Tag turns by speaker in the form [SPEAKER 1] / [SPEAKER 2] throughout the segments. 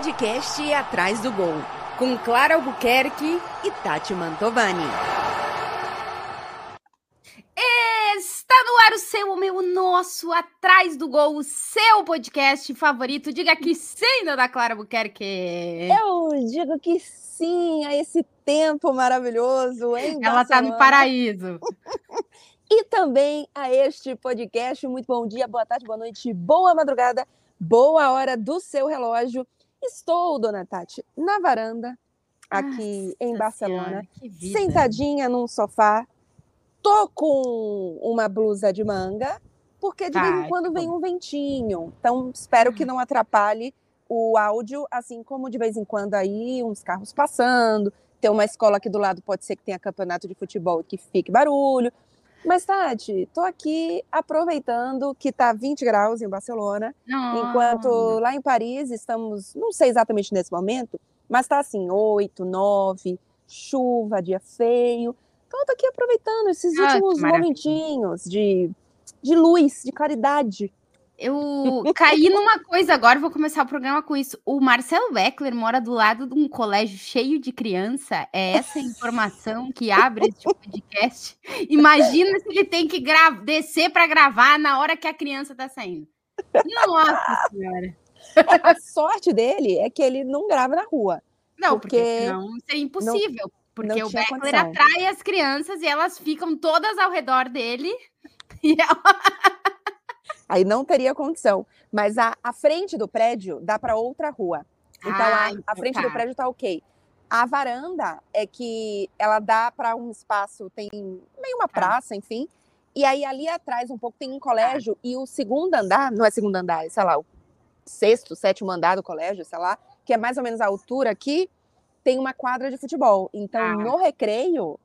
[SPEAKER 1] podcast Atrás do Gol, com Clara Albuquerque e Tati Mantovani.
[SPEAKER 2] Está no ar o seu, o meu, o nosso, Atrás do Gol, o seu podcast favorito. Diga que sim, dona Clara Albuquerque.
[SPEAKER 3] Eu digo que sim a esse tempo maravilhoso, hein?
[SPEAKER 2] Ela está no paraíso.
[SPEAKER 3] e também a este podcast. Muito bom dia, boa tarde, boa noite, boa madrugada, boa hora do seu relógio. Estou, dona Tati, na varanda, aqui Nossa em Barcelona, senhora, sentadinha num sofá. Tô com uma blusa de manga, porque de Ai, vez em quando vem um ventinho. Então, espero que não atrapalhe o áudio, assim como de vez em quando aí uns carros passando. Tem uma escola aqui do lado, pode ser que tenha campeonato de futebol que fique barulho. Mas, Tati, tô aqui aproveitando que tá 20 graus em Barcelona, enquanto lá em Paris estamos, não sei exatamente nesse momento, mas tá assim, 8, 9, chuva, dia feio. Então, eu tô aqui aproveitando esses ah, últimos momentinhos de, de luz, de claridade
[SPEAKER 2] eu caí numa coisa agora, vou começar o programa com isso. O Marcelo Beckler mora do lado de um colégio cheio de criança. É essa informação que abre esse podcast. Imagina se ele tem que descer para gravar na hora que a criança está saindo. Nossa Senhora.
[SPEAKER 3] A sorte dele é que ele não grava na rua.
[SPEAKER 2] Não, porque, porque não seria impossível. Não, porque não o Beckler condição. atrai as crianças e elas ficam todas ao redor dele. E ela
[SPEAKER 3] Aí não teria condição. Mas a, a frente do prédio dá para outra rua. Então ah, a, a, frente tá. do prédio tá ok. A varanda é que ela dá para um espaço, tem meio uma tá. praça, enfim. E aí ali atrás um pouco tem um colégio e o segundo andar, não é segundo andar, é, sei lá, o sexto, sétimo andar do colégio, sei lá, que é mais ou menos a altura aqui, tem uma quadra de futebol. Então, ah. no recreio,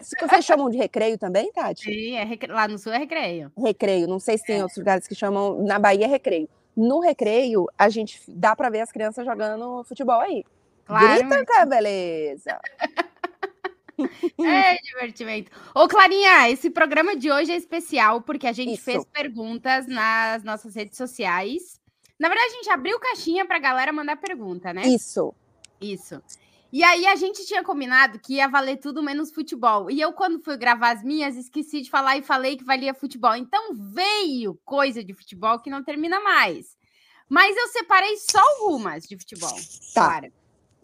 [SPEAKER 3] isso que vocês chamam de recreio também, Tati?
[SPEAKER 2] Sim, é recre... lá no sul é recreio.
[SPEAKER 3] Recreio, não sei se tem é. outros lugares que chamam, na Bahia é recreio. No recreio, a gente dá para ver as crianças jogando futebol aí. Claro. Grita, cara, beleza.
[SPEAKER 2] É divertimento. Ô, Clarinha, esse programa de hoje é especial porque a gente Isso. fez perguntas nas nossas redes sociais. Na verdade, a gente abriu caixinha pra galera mandar pergunta, né?
[SPEAKER 3] Isso.
[SPEAKER 2] Isso. E aí a gente tinha combinado que ia valer tudo menos futebol. E eu, quando fui gravar as minhas, esqueci de falar e falei que valia futebol. Então veio coisa de futebol que não termina mais. Mas eu separei só algumas de futebol.
[SPEAKER 3] Tá.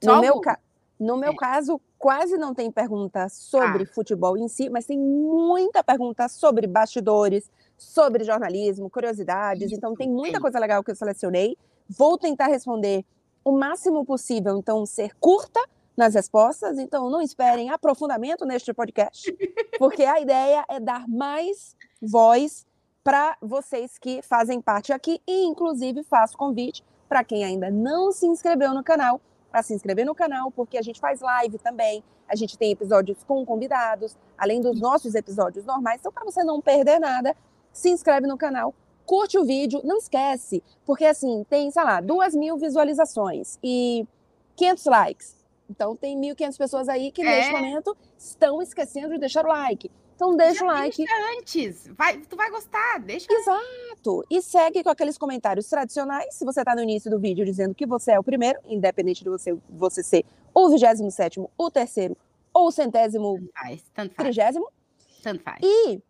[SPEAKER 3] no, meu ca... no meu é. caso, quase não tem pergunta sobre ah. futebol em si, mas tem muita pergunta sobre bastidores, sobre jornalismo, curiosidades. Isso, então tem muita é. coisa legal que eu selecionei. Vou tentar responder o máximo possível, então ser curta nas respostas, então não esperem aprofundamento neste podcast, porque a ideia é dar mais voz para vocês que fazem parte aqui e inclusive faço convite para quem ainda não se inscreveu no canal, para se inscrever no canal, porque a gente faz live também, a gente tem episódios com convidados, além dos nossos episódios normais. Então, para você não perder nada, se inscreve no canal, curte o vídeo, não esquece, porque assim, tem, sei lá, duas mil visualizações e 500 likes. Então tem 1.500 pessoas aí que é. neste momento estão esquecendo de deixar o like. Então deixa Já o like.
[SPEAKER 2] Deixa antes, vai, tu vai gostar, deixa.
[SPEAKER 3] Exato. E segue com aqueles comentários tradicionais. Se você está no início do vídeo dizendo que você é o primeiro, independente de você, você ser o 27 o terceiro ou o centésimo, tanto faz, tanto faz. trigésimo.
[SPEAKER 2] Tanto faz.
[SPEAKER 3] E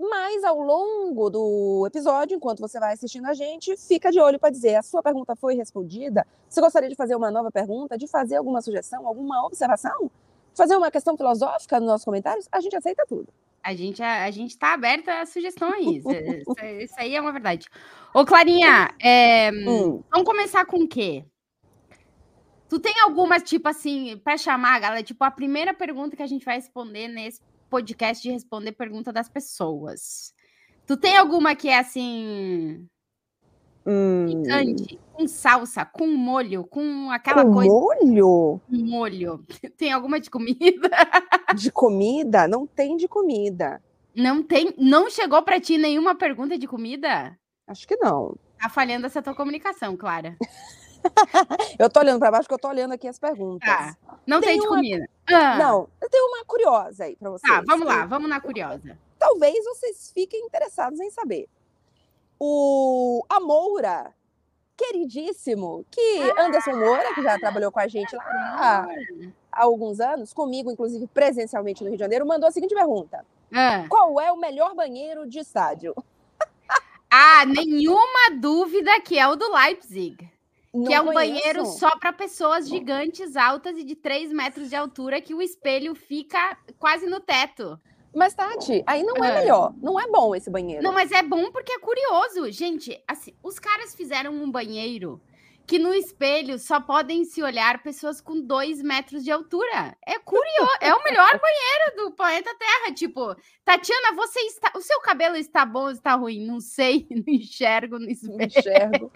[SPEAKER 3] mas ao longo do episódio, enquanto você vai assistindo a gente, fica de olho para dizer: a sua pergunta foi respondida? Você gostaria de fazer uma nova pergunta, de fazer alguma sugestão, alguma observação? Fazer uma questão filosófica nos nossos comentários? A gente aceita tudo.
[SPEAKER 2] A gente, a, a gente tá aberta a sugestões. isso, isso, aí é uma verdade. Ô, Clarinha, é, hum. vamos começar com o quê? Tu tem alguma, tipo assim, para chamar, galera? Tipo, a primeira pergunta que a gente vai responder nesse podcast de responder pergunta das pessoas. Tu tem alguma que é assim. Hum. Picante, com salsa, com molho, com aquela
[SPEAKER 3] com
[SPEAKER 2] coisa.
[SPEAKER 3] Molho?
[SPEAKER 2] Molho. Tem alguma de comida?
[SPEAKER 3] De comida? Não tem de comida.
[SPEAKER 2] Não tem. Não chegou para ti nenhuma pergunta de comida?
[SPEAKER 3] Acho que não.
[SPEAKER 2] Tá falhando essa tua comunicação, Clara.
[SPEAKER 3] eu tô olhando para baixo porque eu tô olhando aqui as perguntas.
[SPEAKER 2] Tá. Não tem, tem de uma... comida.
[SPEAKER 3] Ah. Não, eu tenho uma curiosa aí para vocês.
[SPEAKER 2] Tá, vamos lá, vamos na curiosa.
[SPEAKER 3] Talvez vocês fiquem interessados em saber. O a Moura queridíssimo, que Anderson Moura, que já trabalhou com a gente lá há, há alguns anos, comigo, inclusive presencialmente no Rio de Janeiro, mandou a seguinte pergunta: ah. Qual é o melhor banheiro de estádio?
[SPEAKER 2] Ah, nenhuma dúvida que é o do Leipzig. Não que é um conheço. banheiro só para pessoas gigantes, altas e de 3 metros de altura, que o espelho fica quase no teto.
[SPEAKER 3] Mas, Tati, aí não é melhor. Não é bom esse banheiro.
[SPEAKER 2] Não, mas é bom porque é curioso. Gente, assim, os caras fizeram um banheiro que no espelho só podem se olhar pessoas com dois metros de altura. É curioso, é o melhor banheiro do planeta Terra. Tipo, Tatiana, você está. O seu cabelo está bom ou está ruim? Não sei, não enxergo no espelho. Não enxergo.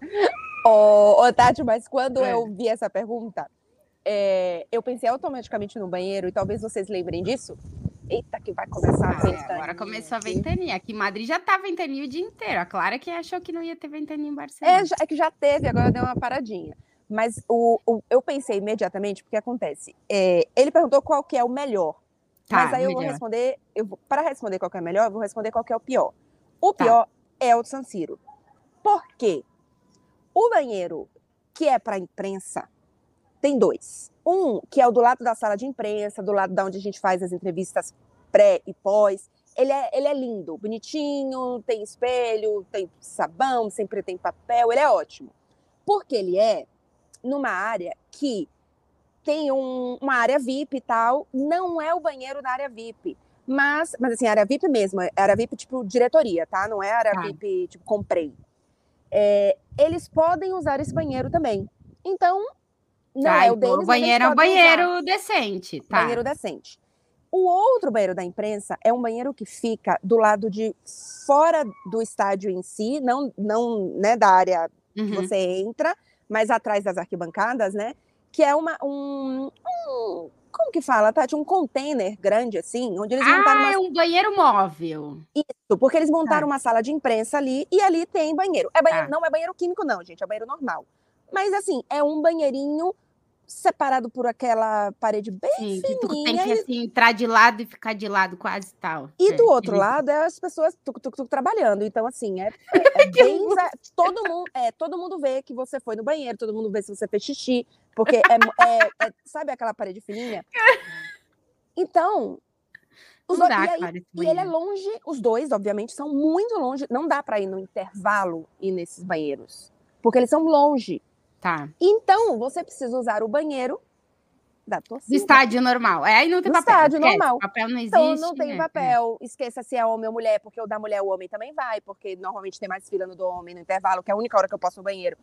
[SPEAKER 3] Ô, oh, Tati, mas quando é. eu vi essa pergunta, é, eu pensei automaticamente no banheiro, e talvez vocês lembrem disso. Eita, que vai começar a ventania.
[SPEAKER 2] É, agora começou a ventania. Aqui em Madrid já tá ventania o dia inteiro. A Clara que achou que não ia ter ventania em Barcelona.
[SPEAKER 3] É, é que já teve, agora deu uma paradinha. Mas o, o eu pensei imediatamente, porque acontece. É, ele perguntou qual que é o melhor. Tá, mas aí eu vou responder, eu vou, para responder qual que é o melhor, eu vou responder qual que é o pior. O tá. pior tá. é o San Siro. Por quê? O banheiro que é para imprensa tem dois. Um que é o do lado da sala de imprensa, do lado da onde a gente faz as entrevistas pré e pós. Ele é, ele é lindo, bonitinho, tem espelho, tem sabão, sempre tem papel, ele é ótimo. Porque ele é numa área que tem um, uma área VIP e tal, não é o banheiro da área VIP. Mas, mas assim, área VIP mesmo, é área VIP tipo diretoria, tá? Não é área tá. VIP tipo comprei é, eles podem usar esse banheiro também. Então, não tá, é o deles.
[SPEAKER 2] O banheiro é um banheiro usar. decente. Tá.
[SPEAKER 3] Banheiro decente. O outro banheiro da imprensa é um banheiro que fica do lado de fora do estádio em si, não, não né, da área uhum. que você entra, mas atrás das arquibancadas, né? Que é uma, um, um como que fala, Tati? Um container grande, assim, onde eles montaram.
[SPEAKER 2] Ah, uma... é um banheiro móvel.
[SPEAKER 3] Isso, porque eles montaram tá. uma sala de imprensa ali e ali tem banheiro. É banheiro, tá. Não é banheiro químico, não, gente, é banheiro normal. Mas assim, é um banheirinho separado por aquela parede bem Sim, fininha. Que tu
[SPEAKER 2] tem que assim, entrar de lado e ficar de lado quase tal.
[SPEAKER 3] E é, do outro lado é as pessoas tuc, tuc, tuc, trabalhando. Então, assim, é, é, é bem. todo, mundo, é, todo mundo vê que você foi no banheiro, todo mundo vê se você fez xixi, porque é, é, é sabe aquela parede fininha? Então. Os dois, dá, e, aí, e ele é longe, os dois, obviamente, são muito longe. Não dá para ir no intervalo e nesses banheiros. Porque eles são longe.
[SPEAKER 2] Tá.
[SPEAKER 3] Então, você precisa usar o banheiro da torcida.
[SPEAKER 2] Do estádio normal. É, aí não tem Do papel.
[SPEAKER 3] estádio
[SPEAKER 2] esquece.
[SPEAKER 3] normal.
[SPEAKER 2] Papel não
[SPEAKER 3] existe.
[SPEAKER 2] Então,
[SPEAKER 3] não tem
[SPEAKER 2] né?
[SPEAKER 3] papel. É. Esqueça se é homem ou mulher, porque o da mulher, o homem também vai, porque normalmente tem mais fila no do homem no intervalo, que é a única hora que eu posso no banheiro.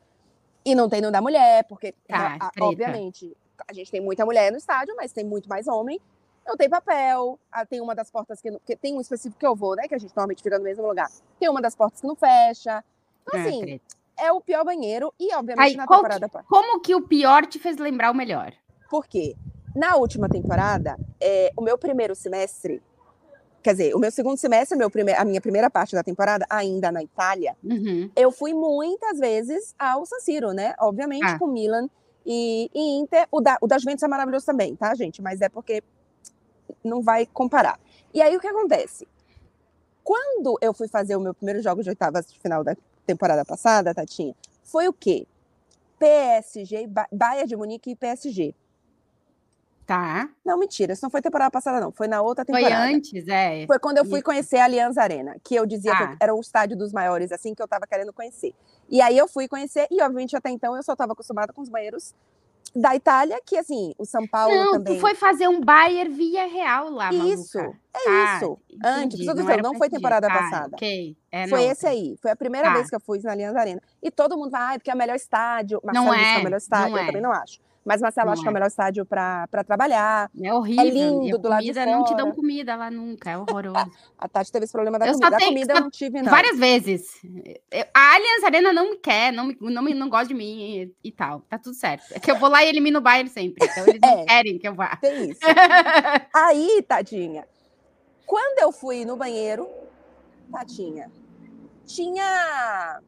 [SPEAKER 3] E não tem no da mulher, porque,
[SPEAKER 2] tá,
[SPEAKER 3] a, obviamente, a gente tem muita mulher no estádio, mas tem muito mais homem. Não tem papel. Ah, tem uma das portas que, que. Tem um específico que eu vou, né? Que a gente normalmente fica no mesmo lugar. Tem uma das portas que não fecha. Então, é, assim, é o pior banheiro e, obviamente, Aí, na temporada.
[SPEAKER 2] Que, como que o pior te fez lembrar o melhor?
[SPEAKER 3] Por quê? Na última temporada, é, o meu primeiro semestre, quer dizer, o meu segundo semestre, meu prime a minha primeira parte da temporada, ainda na Itália,
[SPEAKER 2] uhum.
[SPEAKER 3] eu fui muitas vezes ao San Siro, né? Obviamente, ah. com Milan e, e Inter. O da, o da Juventus é maravilhoso também, tá, gente? Mas é porque não vai comparar. E aí, o que acontece? Quando eu fui fazer o meu primeiro jogo de oitavas de final da temporada passada, Tatinha, foi o quê? PSG, Bayern de Munique e PSG.
[SPEAKER 2] Tá.
[SPEAKER 3] Não, mentira, isso não foi temporada passada, não. Foi na outra temporada.
[SPEAKER 2] Foi antes, é.
[SPEAKER 3] Foi quando eu fui conhecer a Allianz Arena, que eu dizia ah. que era o estádio dos maiores, assim, que eu tava querendo conhecer. E aí eu fui conhecer, e obviamente até então eu só estava acostumada com os banheiros da Itália, que assim, o São Paulo
[SPEAKER 2] não,
[SPEAKER 3] também.
[SPEAKER 2] Tu foi fazer um Bayer via real lá,
[SPEAKER 3] Isso,
[SPEAKER 2] maluca.
[SPEAKER 3] é ah, isso. Antes, não, dizendo, não foi temporada ah, passada.
[SPEAKER 2] Okay.
[SPEAKER 3] É, foi não, esse aí. Foi a primeira tá. vez que eu fui na Allianz Arena. E todo mundo vai, ah, porque é o melhor estádio. Marcelo
[SPEAKER 2] não é,
[SPEAKER 3] é o melhor estádio, eu é. também não acho. Mas Marcelo não acho é. que é o melhor estádio para trabalhar.
[SPEAKER 2] É horrível. É
[SPEAKER 3] lindo do lado de fora.
[SPEAKER 2] não te dão comida lá nunca, é horroroso.
[SPEAKER 3] a Tati teve esse problema da eu comida. Comida eu não tive, não.
[SPEAKER 2] Várias vezes. A Allianz Arena não me quer, não, me, não, me, não gosta de mim e, e, tal. Tá tudo certo. É que eu vou lá e elimino o Bayern sempre. Então eles é, não querem que eu vá.
[SPEAKER 3] Tem isso. Aí, tadinha, quando eu fui no banheiro, tadinha, tinha...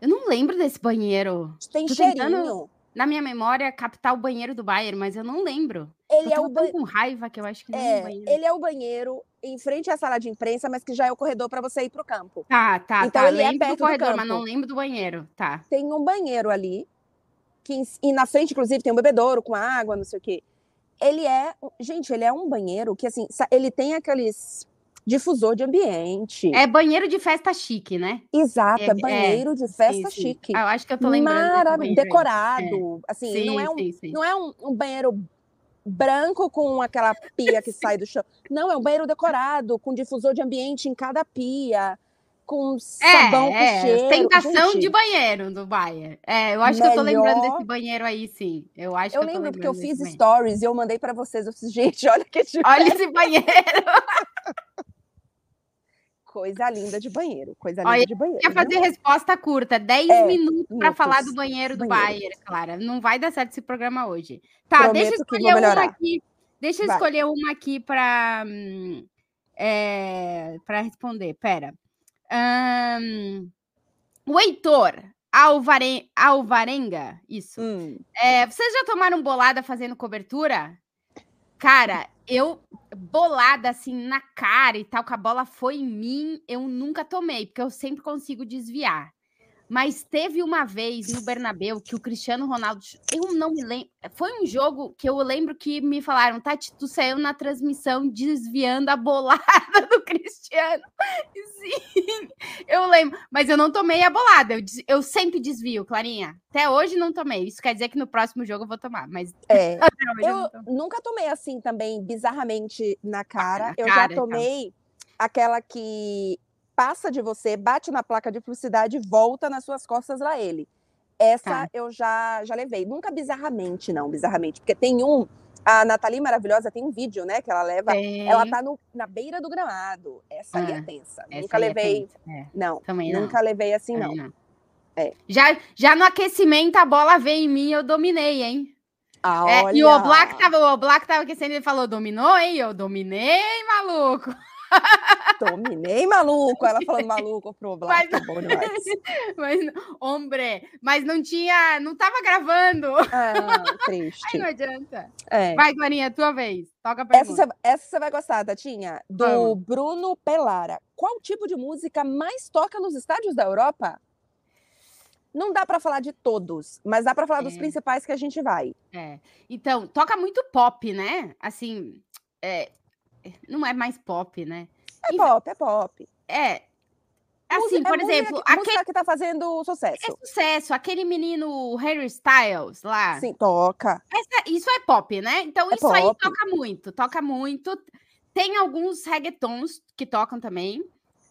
[SPEAKER 2] Eu não lembro desse banheiro.
[SPEAKER 3] Tem Tô cheirinho. Tentando
[SPEAKER 2] na minha memória, captar o banheiro do Bayern, mas eu não lembro.
[SPEAKER 3] Ele eu é o
[SPEAKER 2] banheiro. com raiva que eu acho que
[SPEAKER 3] é, Ele é o banheiro em frente à sala de imprensa, mas que já é o corredor para você ir para o campo.
[SPEAKER 2] Tá, tá, então, tá. Ele é lembro é perto do corredor, do mas não lembro do banheiro. Tá.
[SPEAKER 3] Tem um banheiro ali, que, e na frente, inclusive, tem um bebedouro com água, não sei o quê. Ele é, gente, ele é um banheiro que, assim, ele tem aqueles difusor de ambiente.
[SPEAKER 2] É banheiro de festa chique, né?
[SPEAKER 3] Exato, é, é banheiro é, de festa sim, chique.
[SPEAKER 2] Ah, eu acho que eu tô lembrando.
[SPEAKER 3] Maravilhoso, decorado. É. Assim, sim, não é um, não é um, um, banheiro branco com aquela pia que sai do chão. Não, é um banheiro decorado, com difusor de ambiente em cada pia. Com é, sabão é, com cheiro.
[SPEAKER 2] Tentação gente. de banheiro do Bayer. É, eu acho Melhor... que eu tô lembrando desse banheiro aí, sim. Eu acho
[SPEAKER 3] eu
[SPEAKER 2] que
[SPEAKER 3] eu lembro porque eu fiz stories e eu mandei para vocês. Eu disse, gente, olha que
[SPEAKER 2] Olha esse banheiro.
[SPEAKER 3] Coisa linda de banheiro. Coisa linda Olha, de banheiro.
[SPEAKER 2] Quer fazer resposta curta, 10 é, minutos para falar do banheiro do banheiro. Bayer, Clara. Não vai dar certo esse programa hoje. Tá, Prometo deixa eu escolher uma aqui. Deixa eu vai. escolher uma aqui para é, para responder. Pera. Um, o Heitor Alvaren, Alvarenga, isso. Hum. É, vocês já tomaram bolada fazendo cobertura? Cara, eu bolada assim na cara e tal, que a bola foi em mim, eu nunca tomei, porque eu sempre consigo desviar. Mas teve uma vez no Bernabéu que o Cristiano Ronaldo, eu não me lembro, foi um jogo que eu lembro que me falaram, Tati, tu saiu na transmissão desviando a bolada do Cristiano. Sim, eu lembro, mas eu não tomei a bolada, eu, eu sempre desvio, Clarinha. Até hoje não tomei. Isso quer dizer que no próximo jogo eu vou tomar, mas
[SPEAKER 3] é, eu, eu nunca tomei assim também bizarramente na cara. Ah, na eu cara, já tomei então. aquela que passa de você, bate na placa de publicidade e volta nas suas costas lá ele. Essa tá. eu já, já levei. Nunca bizarramente, não, bizarramente. Porque tem um. A Nathalie Maravilhosa tem um vídeo, né? Que ela leva. Ela tá no, na beira do gramado. Essa ah, ali é ah, tensa. Nunca é levei. É Não, Também não. Nunca levei assim, não. não.
[SPEAKER 2] É. Já, já no aquecimento, a bola veio em mim eu dominei, hein?
[SPEAKER 3] Ah, é,
[SPEAKER 2] e o Oblak tava, o Oblak tava aquecendo, ele falou, dominou, hein? Eu dominei, maluco.
[SPEAKER 3] Dominei maluco, ela falando maluco pro Black, mas, bom demais.
[SPEAKER 2] Mas, hombre, mas não tinha, não tava gravando.
[SPEAKER 3] Ah, triste.
[SPEAKER 2] Aí não adianta. É. Vai, Clarinha, tua vez. Toca a pergunta.
[SPEAKER 3] Essa, essa você vai gostar, Tatinha. Do Vamos. Bruno Pelara. Qual tipo de música mais toca nos estádios da Europa? Não dá para falar de todos, mas dá para falar é. dos principais que a gente vai.
[SPEAKER 2] É. Então, toca muito pop, né? Assim, é, não é mais pop, né?
[SPEAKER 3] É pop, é pop.
[SPEAKER 2] É. Assim, por é exemplo,
[SPEAKER 3] música, aquele que tá fazendo sucesso.
[SPEAKER 2] É sucesso, aquele menino Harry Styles lá.
[SPEAKER 3] Sim, toca.
[SPEAKER 2] Essa, isso é pop, né? Então é isso pop. aí toca muito, toca muito. Tem alguns reggaetons que tocam também.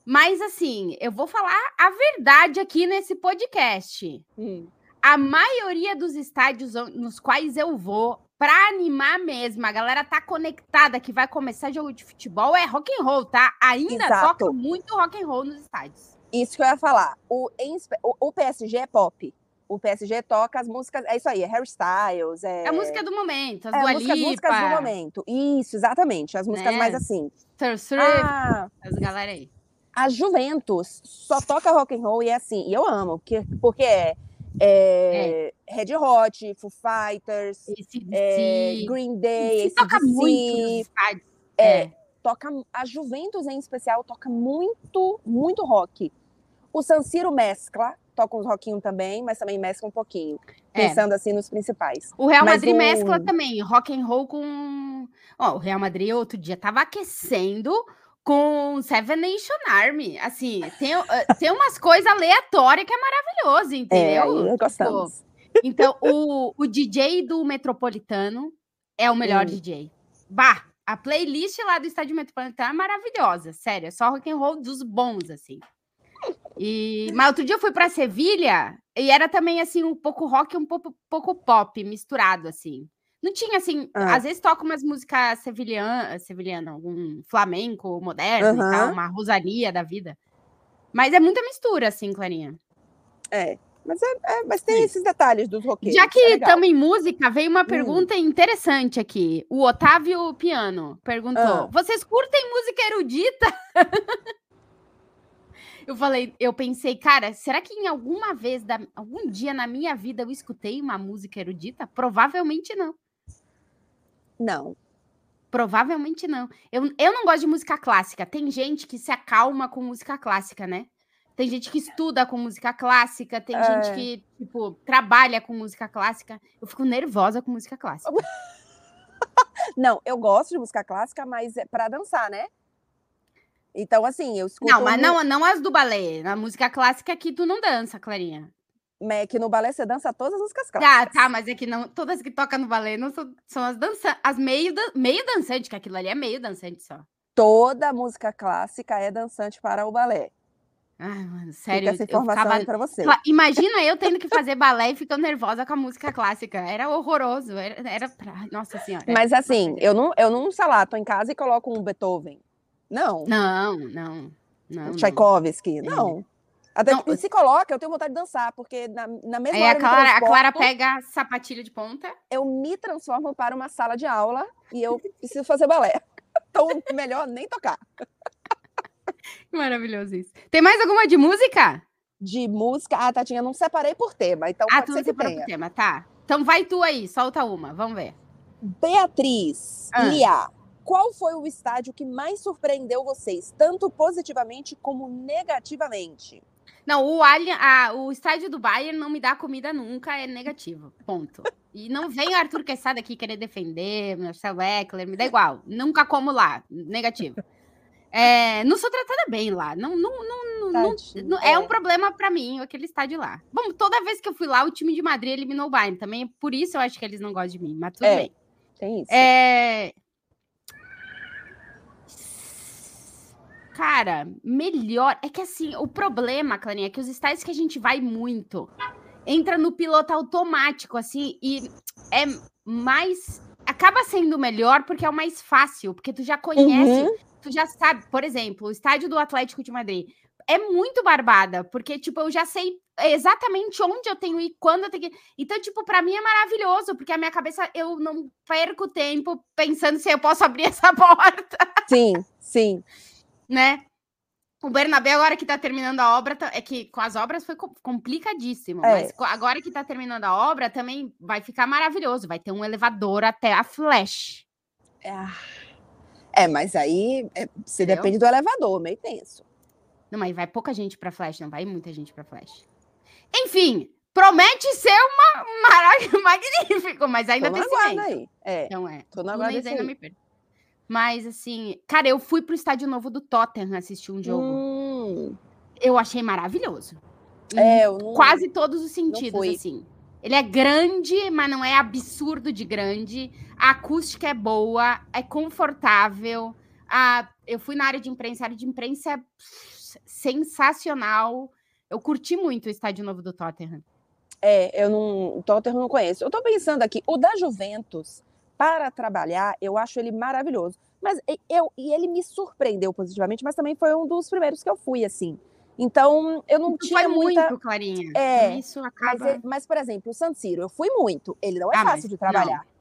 [SPEAKER 2] Mas assim, eu vou falar a verdade aqui nesse podcast. Hum. A maioria dos estádios nos quais eu vou para animar mesmo, a galera tá conectada que vai começar jogo de futebol é rock and roll, tá? Ainda Exato. toca muito rock and roll nos estádios.
[SPEAKER 3] Isso que eu ia falar. O, o, PSG é pop. O PSG toca as músicas, é isso aí, é hairstyles, é...
[SPEAKER 2] É a música do momento, as
[SPEAKER 3] é, música, as músicas do momento. Isso, exatamente, as músicas né? mais assim.
[SPEAKER 2] Swift, ah, as galera aí.
[SPEAKER 3] A Juventus só toca rock and roll e é assim, e eu amo, porque, porque é é, é. Red Hot, Foo Fighters, é, Green Day,
[SPEAKER 2] toca muito
[SPEAKER 3] é, é, toca a Juventus em especial toca muito, muito rock. O San Siro mescla, toca uns rockinho também, mas também mescla um pouquinho, é. pensando assim nos principais.
[SPEAKER 2] O Real Madrid mescla também rock and roll com, oh, o Real Madrid outro dia tava aquecendo com Seven Nation Army. Assim, tem, tem umas coisas aleatórias que é maravilhoso, entendeu?
[SPEAKER 3] É, gostamos.
[SPEAKER 2] então, o, o DJ do Metropolitano é o melhor hum. DJ. Bah, a playlist lá do Estádio Metropolitano é maravilhosa, sério, é só rock and roll dos bons, assim. E, mas outro dia eu fui para Sevilha e era também assim um pouco rock e um pouco, pouco pop misturado assim. Não tinha, assim, ah. às vezes toca umas músicas sevilhana, sevilhana algum flamenco moderno uhum. e tal, uma rosaria da vida. Mas é muita mistura, assim, Clarinha.
[SPEAKER 3] É, mas, é, é mas tem Sim. esses detalhes dos roqueiros.
[SPEAKER 2] Já que estamos é em música, veio uma hum. pergunta hum. interessante aqui. O Otávio Piano perguntou: ah. Vocês curtem música erudita? eu falei, eu pensei, cara, será que em alguma vez, da, algum dia na minha vida eu escutei uma música erudita? Provavelmente não.
[SPEAKER 3] Não.
[SPEAKER 2] Provavelmente não. Eu, eu não gosto de música clássica. Tem gente que se acalma com música clássica, né? Tem gente que estuda com música clássica, tem é. gente que, tipo, trabalha com música clássica. Eu fico nervosa com música clássica.
[SPEAKER 3] não, eu gosto de música clássica, mas é para dançar, né? Então, assim, eu escuto.
[SPEAKER 2] Não, mas não, não as do balé. Na música clássica aqui tu não dança, Clarinha.
[SPEAKER 3] É que no balé você dança todas as músicas clássicas.
[SPEAKER 2] Ah, tá, mas é que não, todas que tocam no balé não são, são as dançantes, as meio, meio dançante, que aquilo ali é meio dançante só.
[SPEAKER 3] Toda música clássica é dançante para o balé.
[SPEAKER 2] Ai, mano, sério.
[SPEAKER 3] Fica essa informação ficava... aí pra você.
[SPEAKER 2] Imagina eu tendo que fazer balé e ficando nervosa com a música clássica. Era horroroso. Era, era pra... Nossa senhora.
[SPEAKER 3] Mas assim, eu não, eu não, sei lá, tô em casa e coloco um Beethoven. Não.
[SPEAKER 2] Não, não. não
[SPEAKER 3] Tchaikovsky. Não. não. Até não, se coloca, eu tenho vontade de dançar, porque na, na mesma hora.
[SPEAKER 2] A Clara, a Clara pega a sapatilha de ponta.
[SPEAKER 3] Eu me transformo para uma sala de aula e eu preciso fazer balé. Então, melhor nem tocar.
[SPEAKER 2] Maravilhoso isso. Tem mais alguma de música?
[SPEAKER 3] De música? Ah, Tatinha, não separei por tema, então
[SPEAKER 2] ah, pode ser que tenha. por tema, tá. Então vai tu aí, solta uma, vamos ver.
[SPEAKER 3] Beatriz, ah. Lia, qual foi o estádio que mais surpreendeu vocês, tanto positivamente como negativamente?
[SPEAKER 2] Não, o, a, o estádio do Bayern não me dá comida nunca, é negativo. Ponto. E não vem o Arthur Quesada aqui querer defender, Marcelo Eckler, me dá igual. Nunca como lá, negativo. É, não sou tratada bem lá. Não, não, não, não, não é. é. um problema para mim aquele estádio lá. Bom, toda vez que eu fui lá, o time de Madrid eliminou o Bayern. Também por isso eu acho que eles não gostam de mim, mas tudo
[SPEAKER 3] é,
[SPEAKER 2] bem.
[SPEAKER 3] Tem isso.
[SPEAKER 2] É, Cara, melhor. É que assim, o problema, Clarinha, é que os estádios que a gente vai muito entra no piloto automático, assim, e é mais. Acaba sendo melhor porque é o mais fácil, porque tu já conhece, uhum. tu já sabe. Por exemplo, o estádio do Atlético de Madrid é muito barbada, porque, tipo, eu já sei exatamente onde eu tenho e quando eu tenho que. Então, tipo, para mim é maravilhoso, porque a minha cabeça eu não perco tempo pensando se eu posso abrir essa porta.
[SPEAKER 3] Sim, sim
[SPEAKER 2] né? O Bernabé, agora que tá terminando a obra, tá, é que com as obras foi complicadíssimo, é. mas agora que tá terminando a obra também vai ficar maravilhoso. Vai ter um elevador até a Flash.
[SPEAKER 3] É, é mas aí é, você Entendeu? depende do elevador, meio tenso.
[SPEAKER 2] Não, mas vai pouca gente para Flash, não vai muita gente para Flash. Enfim, promete ser uma magnífico, mas ainda Tô tem
[SPEAKER 3] aí. É.
[SPEAKER 2] Então é.
[SPEAKER 3] Tô na guarda
[SPEAKER 2] ainda me perco. Mas, assim, cara, eu fui pro estádio novo do Tottenham assistir um jogo.
[SPEAKER 3] Hum.
[SPEAKER 2] Eu achei maravilhoso.
[SPEAKER 3] É, eu não,
[SPEAKER 2] quase todos os sentidos, assim. Ele é grande, mas não é absurdo de grande. A acústica é boa, é confortável. A, eu fui na área de imprensa, a área de imprensa é sensacional. Eu curti muito o estádio novo do Tottenham.
[SPEAKER 3] É, eu não. O Tottenham não conheço. Eu tô pensando aqui, o da Juventus para trabalhar, eu acho ele maravilhoso. Mas eu e ele me surpreendeu positivamente, mas também foi um dos primeiros que eu fui assim. Então, eu não
[SPEAKER 2] Isso
[SPEAKER 3] tinha
[SPEAKER 2] foi
[SPEAKER 3] muita...
[SPEAKER 2] muito, Clarinha.
[SPEAKER 3] É,
[SPEAKER 2] Isso acaba...
[SPEAKER 3] mas, mas, por exemplo, o San Siro, eu fui muito. Ele não é ah, fácil de trabalhar. Não.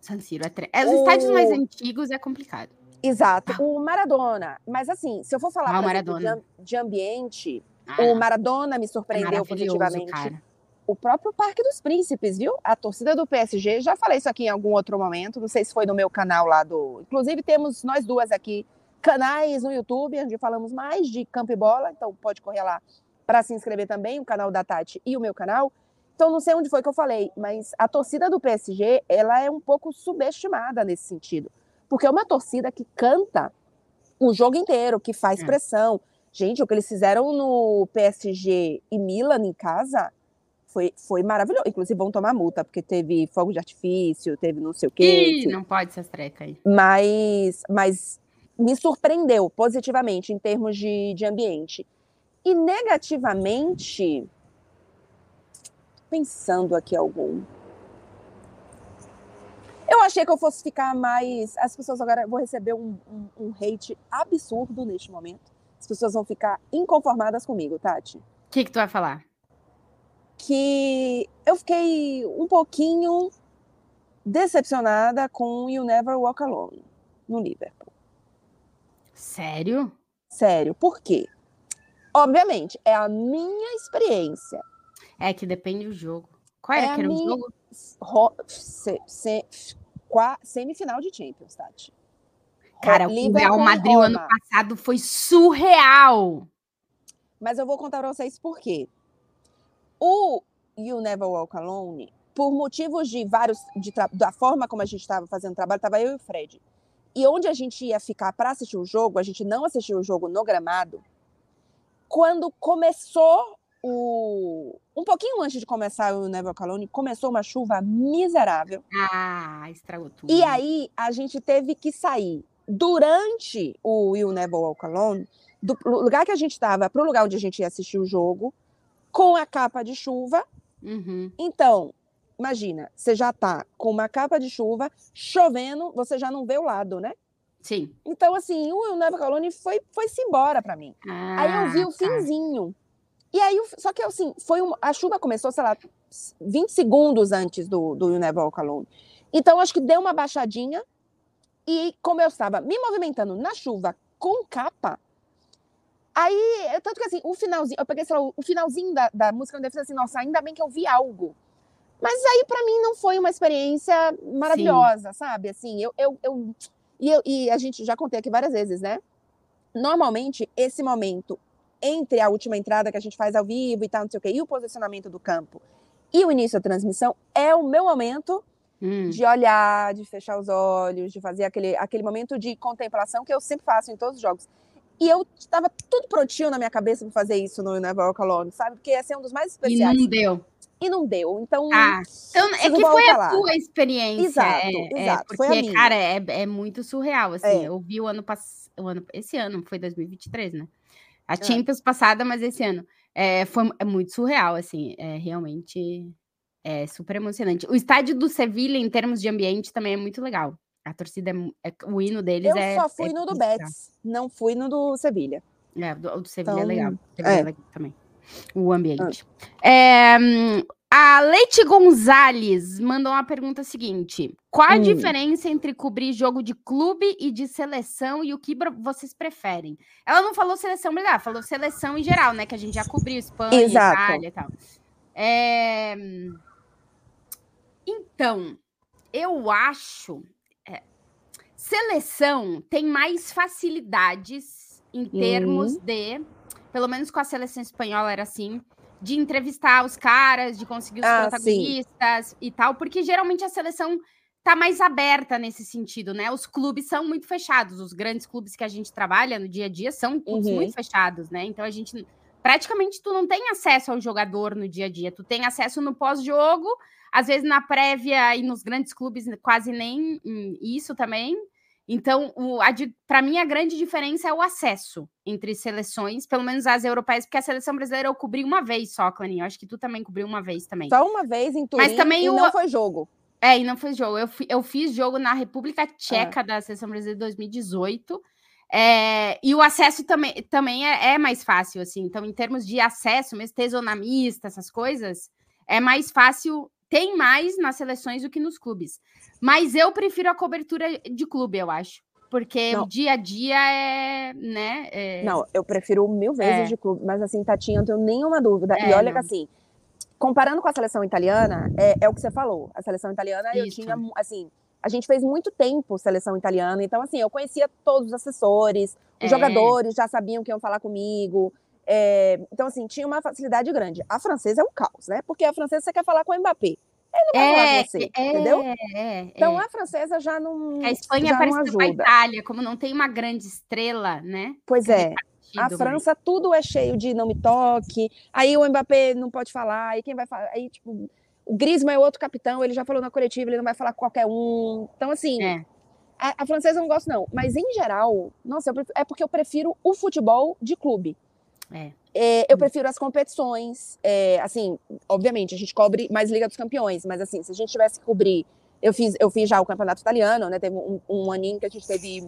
[SPEAKER 2] San Siro é... Tre... é os o... estádios mais antigos é complicado.
[SPEAKER 3] Exato. Ah. O Maradona. Mas assim, se eu for falar, ah, exemplo, de, de, ambiente, ah. o Maradona me surpreendeu positivamente. Cara o próprio Parque dos Príncipes, viu? A torcida do PSG, já falei isso aqui em algum outro momento, não sei se foi no meu canal lá do. Inclusive, temos nós duas aqui canais no YouTube, onde falamos mais de campo e bola, então pode correr lá para se inscrever também, o canal da Tati e o meu canal. Então, não sei onde foi que eu falei, mas a torcida do PSG, ela é um pouco subestimada nesse sentido. Porque é uma torcida que canta o jogo inteiro, que faz é. pressão. Gente, o que eles fizeram no PSG e Milan em casa foi, foi maravilhoso. Inclusive, vão tomar multa, porque teve fogo de artifício, teve não sei o quê.
[SPEAKER 2] Ih, não pode ser treca aí.
[SPEAKER 3] Mas, mas me surpreendeu positivamente em termos de, de ambiente. E negativamente, pensando aqui algum. Eu achei que eu fosse ficar mais. As pessoas agora vão receber um, um, um hate absurdo neste momento. As pessoas vão ficar inconformadas comigo, Tati. O
[SPEAKER 2] que, que tu vai falar?
[SPEAKER 3] Que eu fiquei um pouquinho decepcionada com You Never Walk Alone no Liverpool.
[SPEAKER 2] Sério?
[SPEAKER 3] Sério. Por quê? Obviamente, é a minha experiência.
[SPEAKER 2] É que depende do jogo. Qual era é que era minha... o jogo?
[SPEAKER 3] Ro... Se, se... semifinal de Champions, Tati.
[SPEAKER 2] Cara, o Real Madrid ano passado foi surreal.
[SPEAKER 3] Mas eu vou contar para vocês por quê. O You Never Walk Alone, por motivos de vários, de da forma como a gente estava fazendo o trabalho, estava eu e o Fred. E onde a gente ia ficar para assistir o jogo, a gente não assistiu o jogo no gramado. Quando começou o. Um pouquinho antes de começar o Never Colony, começou uma chuva miserável.
[SPEAKER 2] Ah, estragou tudo.
[SPEAKER 3] E aí a gente teve que sair durante o Will Never Walk Alone, do lugar que a gente estava para o lugar onde a gente ia assistir o jogo, com a capa de chuva.
[SPEAKER 2] Uhum.
[SPEAKER 3] Então, imagina, você já tá com uma capa de chuva, chovendo, você já não vê o lado, né?
[SPEAKER 2] Sim.
[SPEAKER 3] Então, assim, o Neva Colony foi, foi-se embora para mim.
[SPEAKER 2] Ah,
[SPEAKER 3] aí eu vi o
[SPEAKER 2] tá.
[SPEAKER 3] finzinho. E aí, só que assim, foi um, a chuva começou, sei lá, 20 segundos antes do, do Never Colony. Então, acho que deu uma baixadinha. E como eu estava me movimentando na chuva com capa, aí, tanto que assim, o finalzinho, eu peguei, sei lá, o finalzinho da, da música, eu falei assim, nossa, ainda bem que eu vi algo. Mas aí, para mim, não foi uma experiência maravilhosa, Sim. sabe? Assim, eu, eu, eu, e eu. E a gente já contei aqui várias vezes, né? Normalmente, esse momento entre a última entrada que a gente faz ao vivo e tal, não sei o quê, e o posicionamento do campo e o início da transmissão é o meu momento hum. de olhar, de fechar os olhos, de fazer aquele, aquele momento de contemplação que eu sempre faço em todos os jogos. E eu estava tudo prontinho na minha cabeça para fazer isso no Never Walk Alone, sabe? Porque esse é um dos mais especiais.
[SPEAKER 2] E não deu
[SPEAKER 3] e não deu. Então,
[SPEAKER 2] ah, então é que foi a tua experiência.
[SPEAKER 3] Exato,
[SPEAKER 2] é,
[SPEAKER 3] exato.
[SPEAKER 2] É,
[SPEAKER 3] porque,
[SPEAKER 2] cara, é, é muito surreal, assim. É. Eu vi o ano passado, esse ano, foi 2023, né? A é. Champions passada, mas esse ano. É, foi é muito surreal, assim. É realmente é super emocionante. O estádio do Sevilha, em termos de ambiente, também é muito legal. A torcida, é, é o hino deles
[SPEAKER 3] eu
[SPEAKER 2] é.
[SPEAKER 3] Eu só fui no do Betis, não fui no do Sevilha.
[SPEAKER 2] É, o do Sevilha então, é legal. Sevilha é legal também o ambiente. Ah. É, a Leite Gonzalez mandou uma pergunta seguinte: Qual a hum. diferença entre cobrir jogo de clube e de seleção e o que vocês preferem? Ela não falou seleção brasileira, falou seleção em geral, né? Que a gente já cobriu Espanha, Exato. Itália e tal. É... Então, eu acho. Seleção tem mais facilidades em termos hum. de pelo menos com a seleção espanhola era assim, de entrevistar os caras, de conseguir os ah, protagonistas sim. e tal, porque geralmente a seleção tá mais aberta nesse sentido, né? Os clubes são muito fechados, os grandes clubes que a gente trabalha no dia a dia são uhum. muito fechados, né? Então a gente praticamente tu não tem acesso ao jogador no dia a dia, tu tem acesso no pós-jogo, às vezes na prévia e nos grandes clubes quase nem hum, isso também. Então, para mim, a grande diferença é o acesso entre seleções, pelo menos as europeias, porque a seleção brasileira eu cobri uma vez só, Claninho. Acho que tu também cobriu uma vez também.
[SPEAKER 3] Só uma vez em Turim, Mas também e o... não foi jogo.
[SPEAKER 2] É, e não foi jogo. Eu, eu fiz jogo na República Tcheca é. da seleção brasileira de 2018. É, e o acesso também, também é, é, mais fácil, assim. Então, em termos de acesso, mesmo tesonamista, essas coisas, é mais fácil tem mais nas seleções do que nos clubes. Mas eu prefiro a cobertura de clube, eu acho. Porque não. o dia a dia é, né? É...
[SPEAKER 3] Não, eu prefiro mil vezes é. de clube, mas assim, Tatinha, não tenho nenhuma dúvida. e é, olha não. que assim, comparando com a seleção italiana, é, é o que você falou. A seleção italiana, Isso. eu tinha, assim, a gente fez muito tempo seleção italiana, então assim, eu conhecia todos os assessores, os é. jogadores já sabiam que iam falar comigo. É, então, assim, tinha uma facilidade grande. A francesa é um caos, né? Porque a francesa você quer falar com o Mbappé. Ele não vai é, falar com você, é, entendeu?
[SPEAKER 2] É,
[SPEAKER 3] então, a francesa já não.
[SPEAKER 2] A Espanha parece com a Itália, como não tem uma grande estrela, né?
[SPEAKER 3] Pois é. A França, tudo é cheio de não me toque. Aí o Mbappé não pode falar. Aí quem vai falar? Aí, tipo, o Griezmann é outro capitão, ele já falou na coletiva, ele não vai falar com qualquer um. Então, assim,
[SPEAKER 2] é.
[SPEAKER 3] a, a, francesa eu não gosto, não. Mas, em geral, nossa, prefiro, é porque eu prefiro o futebol de clube.
[SPEAKER 2] É.
[SPEAKER 3] É, eu prefiro as competições. É, assim, obviamente, a gente cobre mais Liga dos Campeões, mas assim, se a gente tivesse que cobrir. Eu fiz, eu fiz já o campeonato italiano, né? Teve um, um aninho que a gente teve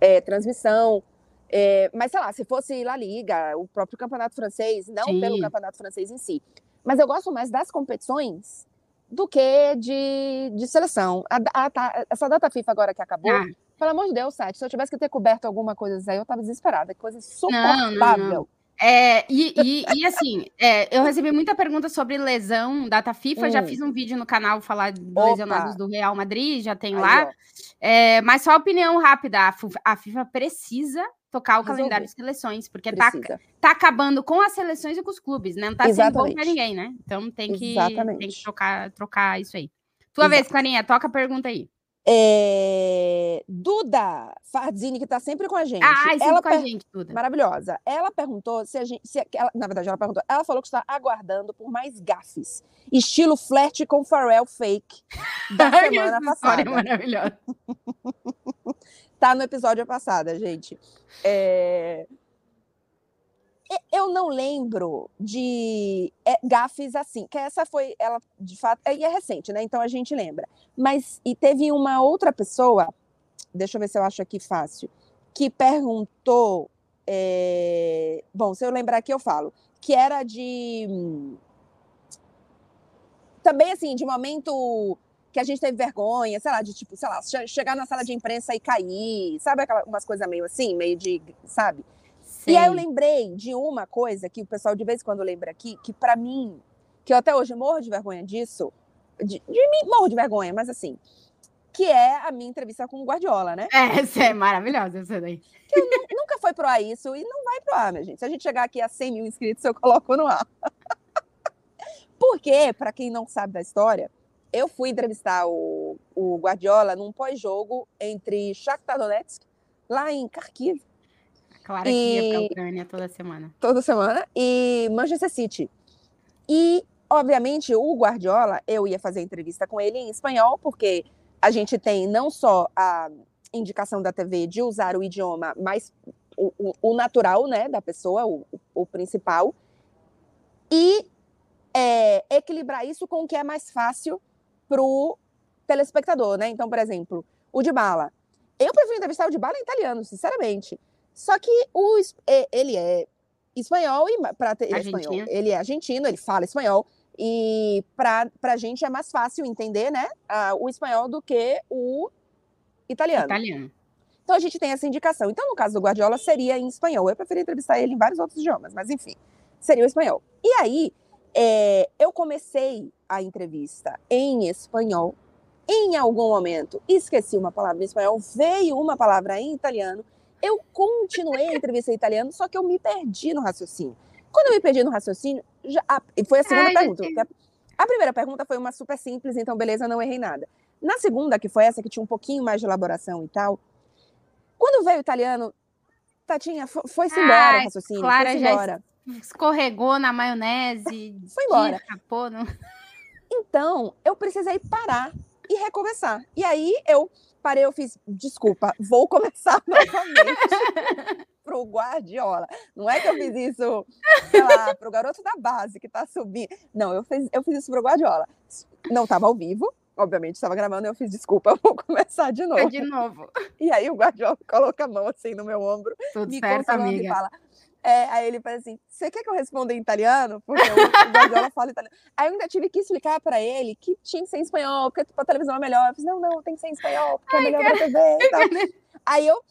[SPEAKER 3] é, transmissão. É, mas, sei lá, se fosse La Liga, o próprio campeonato francês, não Sim. pelo campeonato francês em si. Mas eu gosto mais das competições do que de, de seleção. A, a, a, essa data FIFA agora que acabou, ah. pelo amor de Deus, Sete, se eu tivesse que ter coberto alguma coisa aí, eu tava desesperada. Que coisa insuportável.
[SPEAKER 2] Não, não, não. É, e, e, e, assim, é, eu recebi muita pergunta sobre lesão, data FIFA. Hum. Já fiz um vídeo no canal falar dos lesionados do Real Madrid, já tem Aí, lá. É, mas só opinião rápida: a FIFA precisa tocar o Resolver. calendário de seleções, porque tá, tá acabando com as seleções e com os clubes, né? Não tá Exatamente. sendo bom pra ninguém, né? Então tem que, tem que trocar, trocar isso aí. Tua vez, Clarinha, toca a pergunta aí.
[SPEAKER 3] É... Duda Fardini, que está sempre com a gente.
[SPEAKER 2] Ah, sempre ela com per... a gente, Duda.
[SPEAKER 3] Maravilhosa. Ela perguntou se a gente. Se ela... Na verdade, ela perguntou. Ela falou que está aguardando por mais gafes. Estilo flerte com Pharrell fake da semana passada.
[SPEAKER 2] maravilhosa.
[SPEAKER 3] tá no episódio passado, gente. É eu não lembro de é, gafes assim, que essa foi, ela de fato, e é recente, né? Então a gente lembra. Mas, e teve uma outra pessoa, deixa eu ver se eu acho aqui fácil, que perguntou, é, bom, se eu lembrar aqui eu falo, que era de, também assim, de momento que a gente teve vergonha, sei lá, de tipo, sei lá, chegar na sala de imprensa e cair, sabe aquelas umas coisas meio assim, meio de, sabe? E aí eu lembrei de uma coisa que o pessoal de vez em quando lembra aqui, que para mim, que eu até hoje morro de vergonha disso, de, de mim morro de vergonha, mas assim, que é a minha entrevista com o Guardiola, né?
[SPEAKER 2] É, essa é maravilhosa, essa daí.
[SPEAKER 3] Que eu, nunca foi pro ar isso e não vai pro ar, minha gente. Se a gente chegar aqui a 100 mil inscritos, eu coloco no ar. Porque, para quem não sabe da história, eu fui entrevistar o, o Guardiola num pós-jogo entre Shakhtar Donetsk, lá em Kharkiv,
[SPEAKER 2] Clara e... que ia pra Ucrânia toda semana.
[SPEAKER 3] Toda semana. E Manchester City. E, obviamente, o Guardiola, eu ia fazer entrevista com ele em espanhol, porque a gente tem não só a indicação da TV de usar o idioma, mas o, o, o natural, né, da pessoa, o, o principal, e é, equilibrar isso com o que é mais fácil pro telespectador, né? Então, por exemplo, o de bala. Eu prefiro entrevistar o de bala em italiano, sinceramente. Só que o, ele é espanhol e para espanhol, ele é argentino, ele fala espanhol e para a gente é mais fácil entender, né, o espanhol do que o italiano.
[SPEAKER 2] Italiano.
[SPEAKER 3] Então a gente tem essa indicação. Então no caso do Guardiola seria em espanhol. Eu preferia entrevistar ele em vários outros idiomas, mas enfim, seria o espanhol. E aí é, eu comecei a entrevista em espanhol. Em algum momento esqueci uma palavra em espanhol, veio uma palavra em italiano eu continuei a entrevista em italiano, só que eu me perdi no raciocínio. Quando eu me perdi no raciocínio, já, a, foi a segunda Ai, pergunta. A, primeira pergunta foi uma super simples, então beleza, não errei nada. Na segunda, que foi essa que tinha um pouquinho mais de elaboração e tal, quando veio o italiano, Tatinha, foi-se embora o raciocínio, claro, foi embora.
[SPEAKER 2] Escorregou na maionese,
[SPEAKER 3] foi embora.
[SPEAKER 2] Escapou, não...
[SPEAKER 3] Então, eu precisei parar e recomeçar. E aí eu parei, eu fiz, desculpa, vou começar novamente pro Guardiola. Não é que eu fiz isso, sei lá, pro garoto da base que tá subindo. Não, eu fiz, eu fiz isso pro Guardiola. Não estava ao vivo, obviamente estava gravando, eu fiz desculpa, vou começar de novo.
[SPEAKER 2] de novo.
[SPEAKER 3] E aí o Guardiola coloca a mão assim no meu ombro,
[SPEAKER 2] Tudo me certo, amiga.
[SPEAKER 3] e fala: é, aí ele faz assim: você quer que eu responda em italiano? Porque o Guardiola fala italiano. Aí eu ainda tive que explicar para ele que tinha que ser em espanhol, porque tipo, a televisão é melhor. Eu falei, não, não, tem que ser em espanhol, porque Ai, é melhor cara. pra TV e tal. Aí eu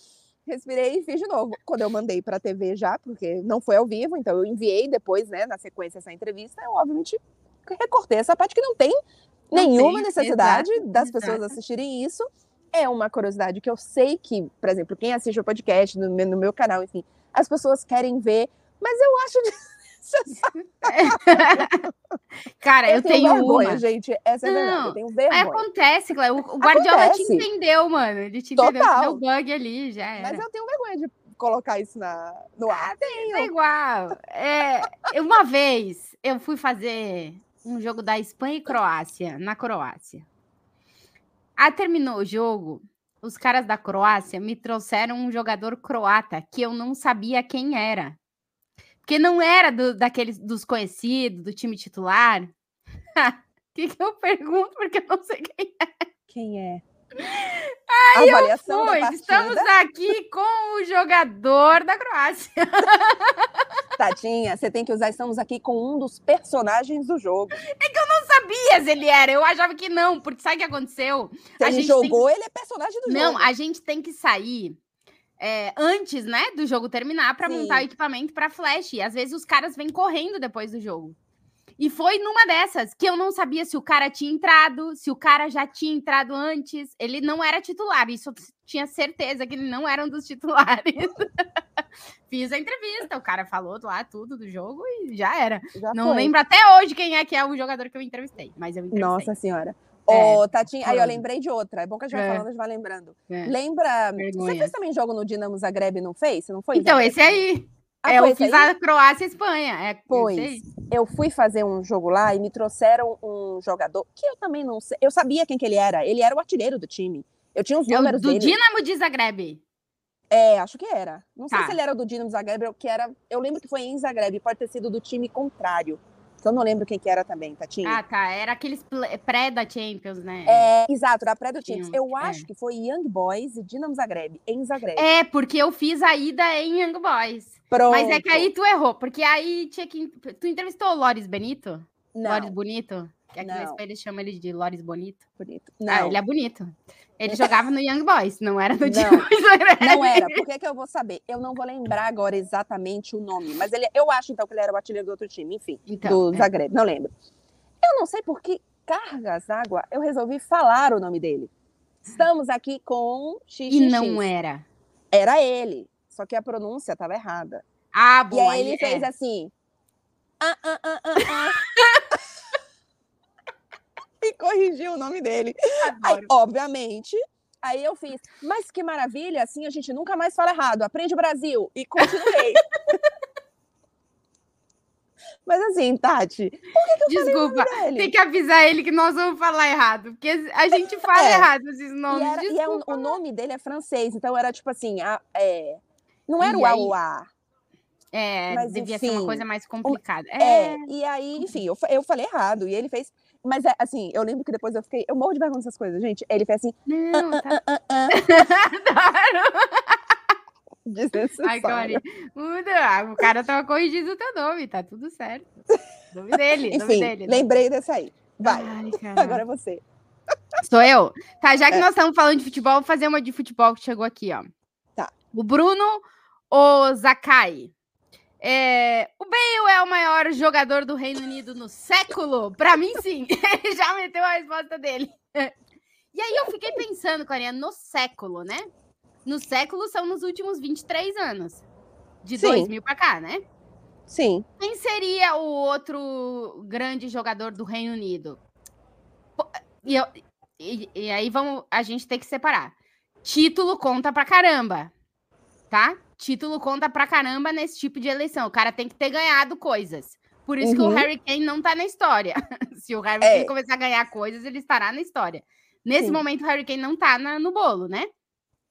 [SPEAKER 3] respirei e fiz de novo. Quando eu mandei pra TV já, porque não foi ao vivo, então eu enviei depois, né, na sequência essa entrevista, eu obviamente recortei essa parte que não tem não nenhuma tem, necessidade exato, das pessoas assistirem isso. É uma curiosidade que eu sei que, por exemplo, quem assiste o podcast no meu, no meu canal, enfim, as pessoas querem ver, mas eu acho
[SPEAKER 2] Cara, eu, eu tenho, tenho
[SPEAKER 3] vergonha,
[SPEAKER 2] uma.
[SPEAKER 3] gente. Essa é verdade. Eu tenho vergonha.
[SPEAKER 2] Acontece, Cléo. O Guardiola Acontece. te entendeu, mano. Ele te entendeu.
[SPEAKER 3] Total.
[SPEAKER 2] Deu bug ali, já era.
[SPEAKER 3] Mas eu tenho vergonha de colocar isso na, no ar. Tenho.
[SPEAKER 2] É igual. É, uma vez eu fui fazer um jogo da Espanha e Croácia, na Croácia. Aí terminou o jogo, os caras da Croácia me trouxeram um jogador croata que eu não sabia quem era. Porque não era do, daqueles dos conhecidos, do time titular. O que, que eu pergunto? Porque eu não sei quem é.
[SPEAKER 3] Quem é?
[SPEAKER 2] Aí eu fui. Estamos aqui com o jogador da Croácia.
[SPEAKER 3] Tadinha, você tem que usar. Estamos aqui com um dos personagens do jogo.
[SPEAKER 2] É que eu não sabia se ele era. Eu achava que não, porque sabe o que aconteceu?
[SPEAKER 3] Se a ele jogou, que... ele é personagem do
[SPEAKER 2] não,
[SPEAKER 3] jogo.
[SPEAKER 2] Não, a gente tem que sair é, antes, né, do jogo terminar para montar o equipamento para flash. E às vezes os caras vêm correndo depois do jogo. E foi numa dessas que eu não sabia se o cara tinha entrado, se o cara já tinha entrado antes. Ele não era titular, isso eu tinha certeza que ele não era um dos titulares. Fiz a entrevista, o cara falou lá tudo do jogo e já era. Já não foi. lembro até hoje quem é que é o jogador que eu entrevistei, mas eu entrevistei.
[SPEAKER 3] Nossa senhora. É, Ô, Tatinha, aí eu lembrei de outra. É bom que a gente vai é. falando, a gente vai lembrando. É. Lembra? Vergonha. Você fez também jogo no Dinamo Zagreb, não fez? Não foi?
[SPEAKER 2] Então, esse aí. Ah, é, eu fiz aí? a Croácia e Espanha. É,
[SPEAKER 3] pois, eu fui fazer um jogo lá e me trouxeram um jogador que eu também não sei. Eu sabia quem que ele era. Ele era o artilheiro do time. Eu tinha os é números
[SPEAKER 2] do
[SPEAKER 3] dele.
[SPEAKER 2] Do Dinamo de Zagreb.
[SPEAKER 3] É, acho que era. Não tá. sei se ele era do Dinamo Zagreb ou que era. Eu lembro que foi em Zagreb, pode ter sido do time contrário. Que eu não lembro quem que era também, Tatinha.
[SPEAKER 2] Ah, tá. Era aqueles pré da Champions, né?
[SPEAKER 3] É, exato, era pré da Champions. Eu é. acho que foi Young Boys e Dinamo Zagreb, em Zagreb.
[SPEAKER 2] É, porque eu fiz a ida em Young Boys. Pronto. Mas é que aí tu errou, porque aí tinha que. Tu entrevistou o Loris Benito? Não. Loris Bonito? Que aqui não. na eles chamam ele de Loris Bonito. Bonito. Ah, não. Ah, ele é bonito. Ele jogava no Young Boys, não era no time.
[SPEAKER 3] Não era. Por que, que eu vou saber? Eu não vou lembrar agora exatamente o nome. Mas ele, eu acho, então, que ele era o artilheiro do outro time. Enfim, então, do é. Zagreb. Não lembro. Eu não sei por que cargas água eu resolvi falar o nome dele. Estamos aqui com
[SPEAKER 2] XXX. E não era.
[SPEAKER 3] Era ele. Só que a pronúncia estava errada.
[SPEAKER 2] Ah, bom.
[SPEAKER 3] E aí ele é. fez assim. Ah, ah, ah, ah, ah. e corrigiu o nome dele. Aí, obviamente, aí eu fiz, mas que maravilha, assim a gente nunca mais fala errado. Aprende o Brasil. E continuei. Mas assim, Tati, por que, que eu
[SPEAKER 2] Desculpa, tem que avisar ele que nós vamos falar errado, porque a gente fala é. errado esses nomes.
[SPEAKER 3] E, era, e é, o nome dele é francês, então era tipo assim, a, é, não era e o A o A.
[SPEAKER 2] É, mas, devia enfim, ser uma coisa mais complicada.
[SPEAKER 3] É, é e aí, enfim, eu, eu falei errado, e ele fez. Mas é assim, eu lembro que depois eu fiquei. Eu morro de vergonha dessas coisas, gente. Ele fez assim. Não, ah, tá... ah, ah,
[SPEAKER 2] Agora. O cara tava corrigindo o teu nome, tá tudo certo. Nome dele,
[SPEAKER 3] Enfim,
[SPEAKER 2] nome dele.
[SPEAKER 3] Lembrei desse aí. Vai. Ai, Agora é você.
[SPEAKER 2] Sou eu? Tá, já que é. nós estamos falando de futebol, vou fazer uma de futebol que chegou aqui, ó.
[SPEAKER 3] Tá.
[SPEAKER 2] O Bruno Ozakai. É, o Bale é o maior jogador do Reino Unido no século? Para mim, sim. Ele já meteu a resposta dele. E aí eu fiquei pensando, Clarinha, no século, né? No século são nos últimos 23 anos. De sim. 2000 para cá, né?
[SPEAKER 3] Sim.
[SPEAKER 2] Quem seria o outro grande jogador do Reino Unido? E, eu, e, e aí vamos, a gente tem que separar. Título conta pra caramba, tá? Título conta pra caramba nesse tipo de eleição. O cara tem que ter ganhado coisas. Por isso uhum. que o uhum. Harry Kane não tá na história. Se o Harry é. Kane começar a ganhar coisas, ele estará na história. Nesse Sim. momento, o Harry Kane não tá na, no bolo, né?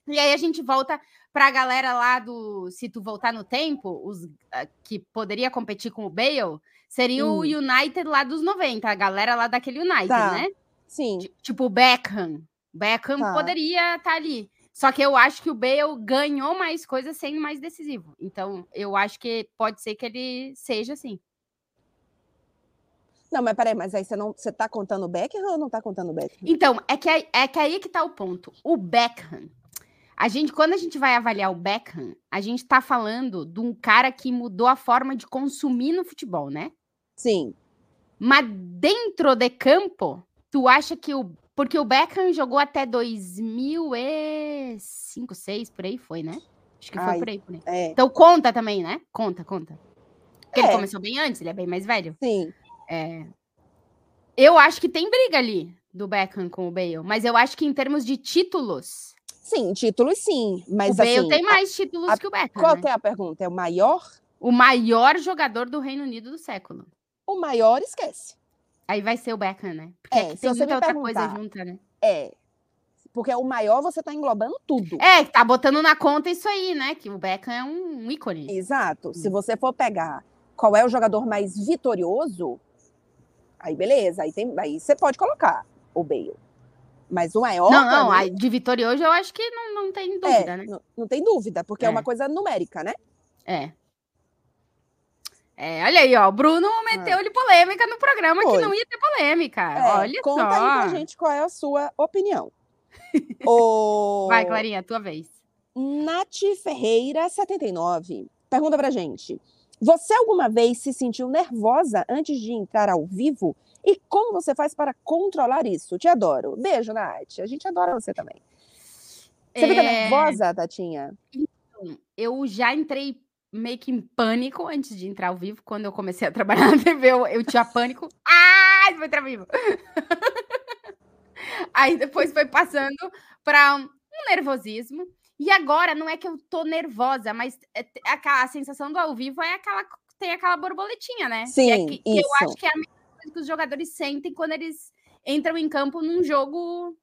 [SPEAKER 2] E aí a gente volta pra galera lá do. Se tu voltar no tempo, os uh, que poderia competir com o Bale, seria hum. o United lá dos 90, a galera lá daquele United, tá. né?
[SPEAKER 3] Sim.
[SPEAKER 2] Tipo o Beckham. Beckham tá. poderia estar tá ali. Só que eu acho que o Bale ganhou mais coisas sendo mais decisivo. Então, eu acho que pode ser que ele seja assim.
[SPEAKER 3] Não, mas peraí, mas aí você não você tá contando o Beckham ou não tá contando o Beckham?
[SPEAKER 2] Então, é que, é que aí que tá o ponto. O Beckham, a gente, quando a gente vai avaliar o Beckham, a gente tá falando de um cara que mudou a forma de consumir no futebol, né?
[SPEAKER 3] Sim.
[SPEAKER 2] Mas dentro de campo, tu acha que o porque o Beckham jogou até 2005, 6, por aí foi, né? Acho que foi Ai, por aí. Por aí. É. Então conta também, né? Conta, conta. Porque é. ele começou bem antes, ele é bem mais velho.
[SPEAKER 3] Sim.
[SPEAKER 2] É... Eu acho que tem briga ali do Beckham com o Bale, mas eu acho que em termos de títulos.
[SPEAKER 3] Sim, títulos sim. Mas
[SPEAKER 2] o Bale
[SPEAKER 3] assim,
[SPEAKER 2] tem mais títulos a, que o Beckham.
[SPEAKER 3] Qual
[SPEAKER 2] né?
[SPEAKER 3] é a pergunta? É o maior?
[SPEAKER 2] O maior jogador do Reino Unido do século.
[SPEAKER 3] O maior, esquece.
[SPEAKER 2] Aí vai ser o Beckham, né? Porque é, tem muita outra coisa junta, né?
[SPEAKER 3] É. Porque o maior você tá englobando tudo.
[SPEAKER 2] É, tá botando na conta isso aí, né? Que o Beckham é um ícone.
[SPEAKER 3] Exato. Hum. Se você for pegar qual é o jogador mais vitorioso, aí beleza, aí, tem, aí você pode colocar o Bale. Mas o maior.
[SPEAKER 2] Não, não, mim, de vitorioso eu acho que não, não tem dúvida,
[SPEAKER 3] é,
[SPEAKER 2] né?
[SPEAKER 3] Não, não, tem dúvida, porque é. é uma coisa numérica, né?
[SPEAKER 2] É. É, olha aí, ó. O Bruno meteu-lhe ah. polêmica no programa Foi. que não ia ter polêmica. É, olha
[SPEAKER 3] conta
[SPEAKER 2] só.
[SPEAKER 3] Conta aí pra gente qual é a sua opinião. o...
[SPEAKER 2] Vai, Clarinha, tua vez.
[SPEAKER 3] Nath Ferreira, 79, pergunta pra gente. Você alguma vez se sentiu nervosa antes de entrar ao vivo? E como você faz para controlar isso? Te adoro. Beijo, Nath. A gente adora você também. Você é... fica nervosa, Tatinha?
[SPEAKER 2] Então, eu já entrei meio que em pânico antes de entrar ao vivo. Quando eu comecei a trabalhar na TV, eu, eu tinha pânico. Ah, vou entrar ao vivo. Aí depois foi passando para um nervosismo. E agora não é que eu tô nervosa, mas é a, a sensação do ao vivo é aquela tem aquela borboletinha, né?
[SPEAKER 3] Sim,
[SPEAKER 2] que
[SPEAKER 3] é que, que
[SPEAKER 2] eu acho que é a mesma coisa que os jogadores sentem quando eles entram em campo num jogo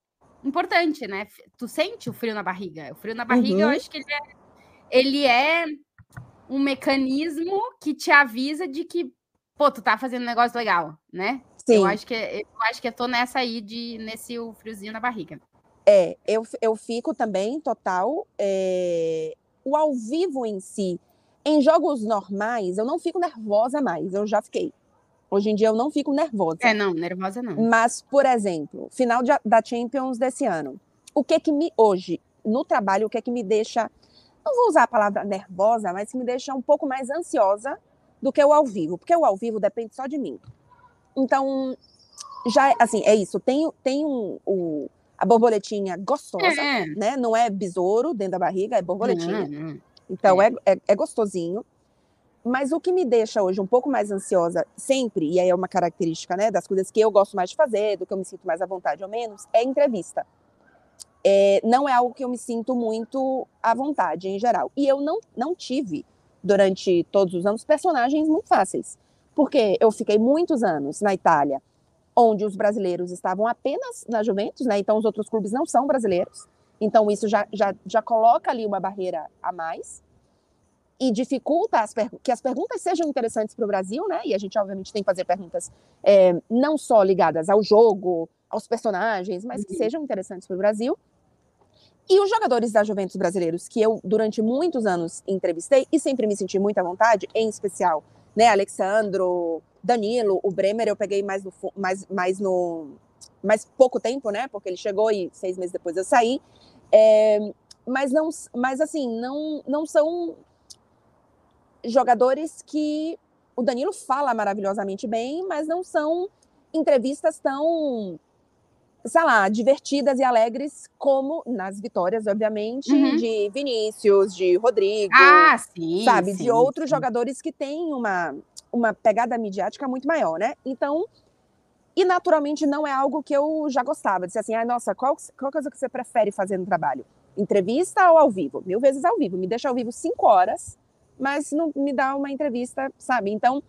[SPEAKER 2] importante, né? Tu sente o frio na barriga? O frio na barriga, uhum. eu acho que ele é, ele é um mecanismo que te avisa de que, pô, tu tá fazendo um negócio legal, né? Sim. Eu acho que eu acho que eu tô nessa aí de nesse o friozinho na barriga.
[SPEAKER 3] É, eu, eu fico também, total. É, o ao vivo em si, em jogos normais, eu não fico nervosa mais, eu já fiquei. Hoje em dia eu não fico nervosa.
[SPEAKER 2] É, não, nervosa não.
[SPEAKER 3] Mas, por exemplo, final de, da Champions desse ano. O que que me, hoje, no trabalho, o que que me deixa, não vou usar a palavra nervosa, mas me deixa um pouco mais ansiosa do que o ao vivo, porque o ao vivo depende só de mim. Então, já, assim, é isso. Tem, tem um, um a borboletinha gostosa, é. né? Não é besouro dentro da barriga, é borboletinha. Uhum. Então é. É, é gostosinho. Mas o que me deixa hoje um pouco mais ansiosa, sempre, e aí é uma característica né, das coisas que eu gosto mais de fazer, do que eu me sinto mais à vontade ou menos, é entrevista. É, não é algo que eu me sinto muito à vontade em geral. E eu não, não tive, durante todos os anos, personagens muito fáceis. Porque eu fiquei muitos anos na Itália onde os brasileiros estavam apenas na Juventus, né? Então os outros clubes não são brasileiros. Então isso já, já, já coloca ali uma barreira a mais e dificulta as que as perguntas sejam interessantes para o Brasil, né? E a gente obviamente tem que fazer perguntas é, não só ligadas ao jogo, aos personagens, mas que uhum. sejam interessantes para o Brasil. E os jogadores da Juventus brasileiros que eu durante muitos anos entrevistei e sempre me senti muito à vontade, em especial, né, Alexandro, Danilo, o Bremer eu peguei mais no mais, mais no mais pouco tempo, né? Porque ele chegou e seis meses depois eu saí. É, mas não, mas assim, não, não são jogadores que o Danilo fala maravilhosamente bem, mas não são entrevistas tão, sei lá, divertidas e alegres como nas vitórias, obviamente, uhum. de Vinícius, de Rodrigo,
[SPEAKER 2] ah, sim,
[SPEAKER 3] sabe,
[SPEAKER 2] sim,
[SPEAKER 3] de outros sim. jogadores que têm uma uma pegada midiática muito maior, né? Então, e naturalmente não é algo que eu já gostava. Dizer assim, ah, nossa, qual, qual coisa que você prefere fazer no trabalho? Entrevista ou ao vivo? Mil vezes ao vivo. Me deixa ao vivo cinco horas, mas não me dá uma entrevista, sabe? Então,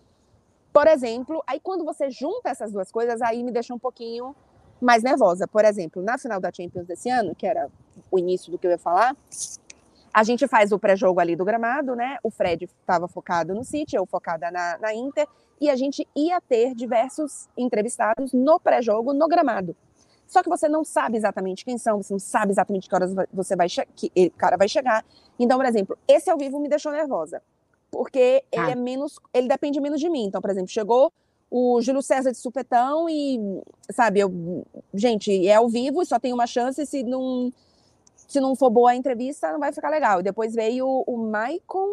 [SPEAKER 3] por exemplo, aí quando você junta essas duas coisas, aí me deixa um pouquinho mais nervosa. Por exemplo, na final da Champions desse ano, que era o início do que eu ia falar, a gente faz o pré-jogo ali do gramado, né? O Fred estava focado no City, eu focada na, na Inter, e a gente ia ter diversos entrevistados no pré-jogo, no gramado. Só que você não sabe exatamente quem são, você não sabe exatamente que horas você vai que o cara vai chegar. Então, por exemplo, esse ao vivo me deixou nervosa, porque ah. ele é menos, ele depende menos de mim. Então, por exemplo, chegou o Júlio César de supetão e, sabe, eu, gente, é ao vivo e só tem uma chance se não se não for boa a entrevista, não vai ficar legal. Depois veio o Maicon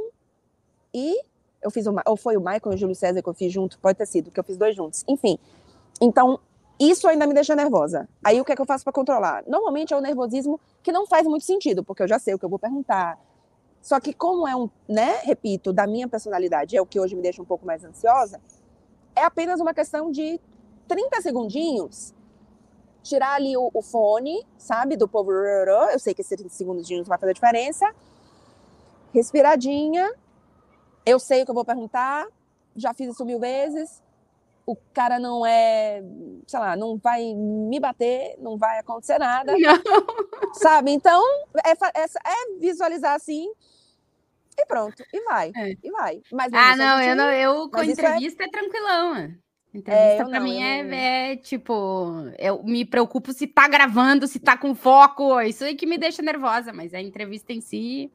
[SPEAKER 3] e eu fiz uma, ou foi o Maicon e o Júlio César que eu fiz junto, pode ter sido, que eu fiz dois juntos. Enfim. Então, isso ainda me deixa nervosa. Aí o que é que eu faço para controlar? Normalmente é o nervosismo que não faz muito sentido, porque eu já sei o que eu vou perguntar. Só que como é um, né, repito, da minha personalidade, é o que hoje me deixa um pouco mais ansiosa, é apenas uma questão de 30 segundinhos tirar ali o, o, fone, sabe, do povo. Eu sei que esses 30 segundos vai fazer diferença. Respiradinha. Eu sei o que eu vou perguntar. Já fiz isso mil vezes. O cara não é, sei lá, não vai me bater, não vai acontecer nada. Não. Sabe? Então, é, é, é visualizar assim e pronto, e vai, é. e vai.
[SPEAKER 2] Mas ah, não, gente, eu não, eu com é entrevista é... é tranquilão. Entrevista é, para mim é, é, tipo, eu me preocupo se tá gravando, se tá com foco, isso aí que me deixa nervosa, mas a entrevista em si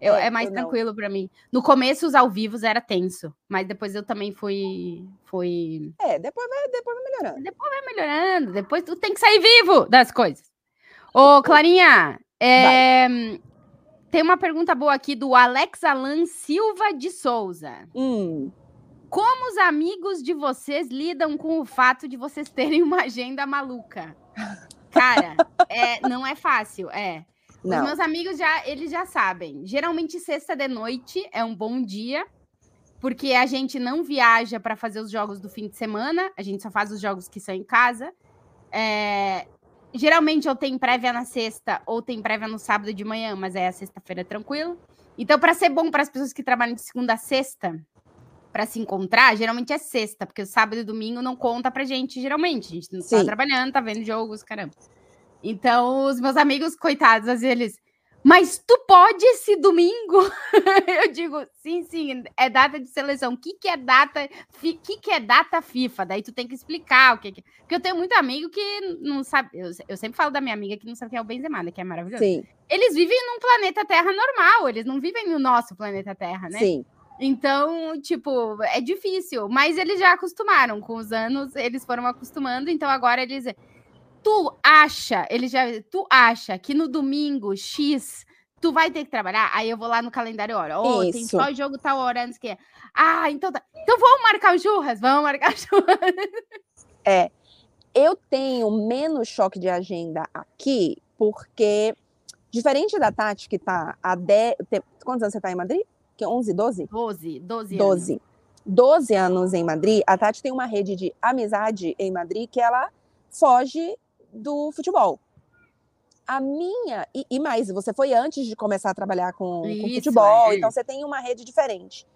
[SPEAKER 2] eu, é, é, mais tranquilo para mim. No começo os ao vivos era tenso, mas depois eu também fui fui
[SPEAKER 3] É, depois vai, depois vai melhorando.
[SPEAKER 2] Depois vai melhorando, depois tu tem que sair vivo das coisas. Ô, Clarinha, é, tem uma pergunta boa aqui do Alex Alan Silva de Souza.
[SPEAKER 3] Hum.
[SPEAKER 2] Como os amigos de vocês lidam com o fato de vocês terem uma agenda maluca? Cara, é, não é fácil, é. Não. Os meus amigos já, eles já sabem. Geralmente sexta de noite é um bom dia, porque a gente não viaja para fazer os jogos do fim de semana, a gente só faz os jogos que são em casa. É, geralmente eu tenho prévia na sexta ou tem prévia no sábado de manhã, mas é a sexta-feira tranquilo. Então, para ser bom para as pessoas que trabalham de segunda a sexta, para se encontrar, geralmente é sexta, porque o sábado e domingo não conta pra gente, geralmente. A gente não tá trabalhando, tá vendo jogos, caramba. Então, os meus amigos, coitados, às vezes eles. Mas tu pode esse domingo? eu digo, sim, sim, é data de seleção. O que, que é data? O que, que é data FIFA? Daí tu tem que explicar o que, que... Porque eu tenho muito amigo que não sabe. Eu, eu, sempre falo da minha amiga que não sabe o que é o Benzema, né, que é maravilhoso. Sim. Eles vivem num planeta Terra normal, eles não vivem no nosso planeta Terra, né? Sim. Então, tipo, é difícil, mas eles já acostumaram com os anos, eles foram acostumando, então agora eles tu acha, ele já, tu acha que no domingo X tu vai ter que trabalhar? Aí eu vou lá no calendário hora. Oh, tem só jogo tal hora antes que. Ah, então tá. Então vamos marcar o churras, vamos marcar o churras.
[SPEAKER 3] É. Eu tenho menos choque de agenda aqui, porque diferente da Tati, que tá a 10. Quantos anos você tá em Madrid? que 11, 12?
[SPEAKER 2] 12, 12
[SPEAKER 3] 12. Anos. 12 anos em Madrid, a Tati tem uma rede de amizade em Madrid que ela foge do futebol. A minha, e, e mais, você foi antes de começar a trabalhar com, Isso, com futebol, é. então você tem uma rede diferente.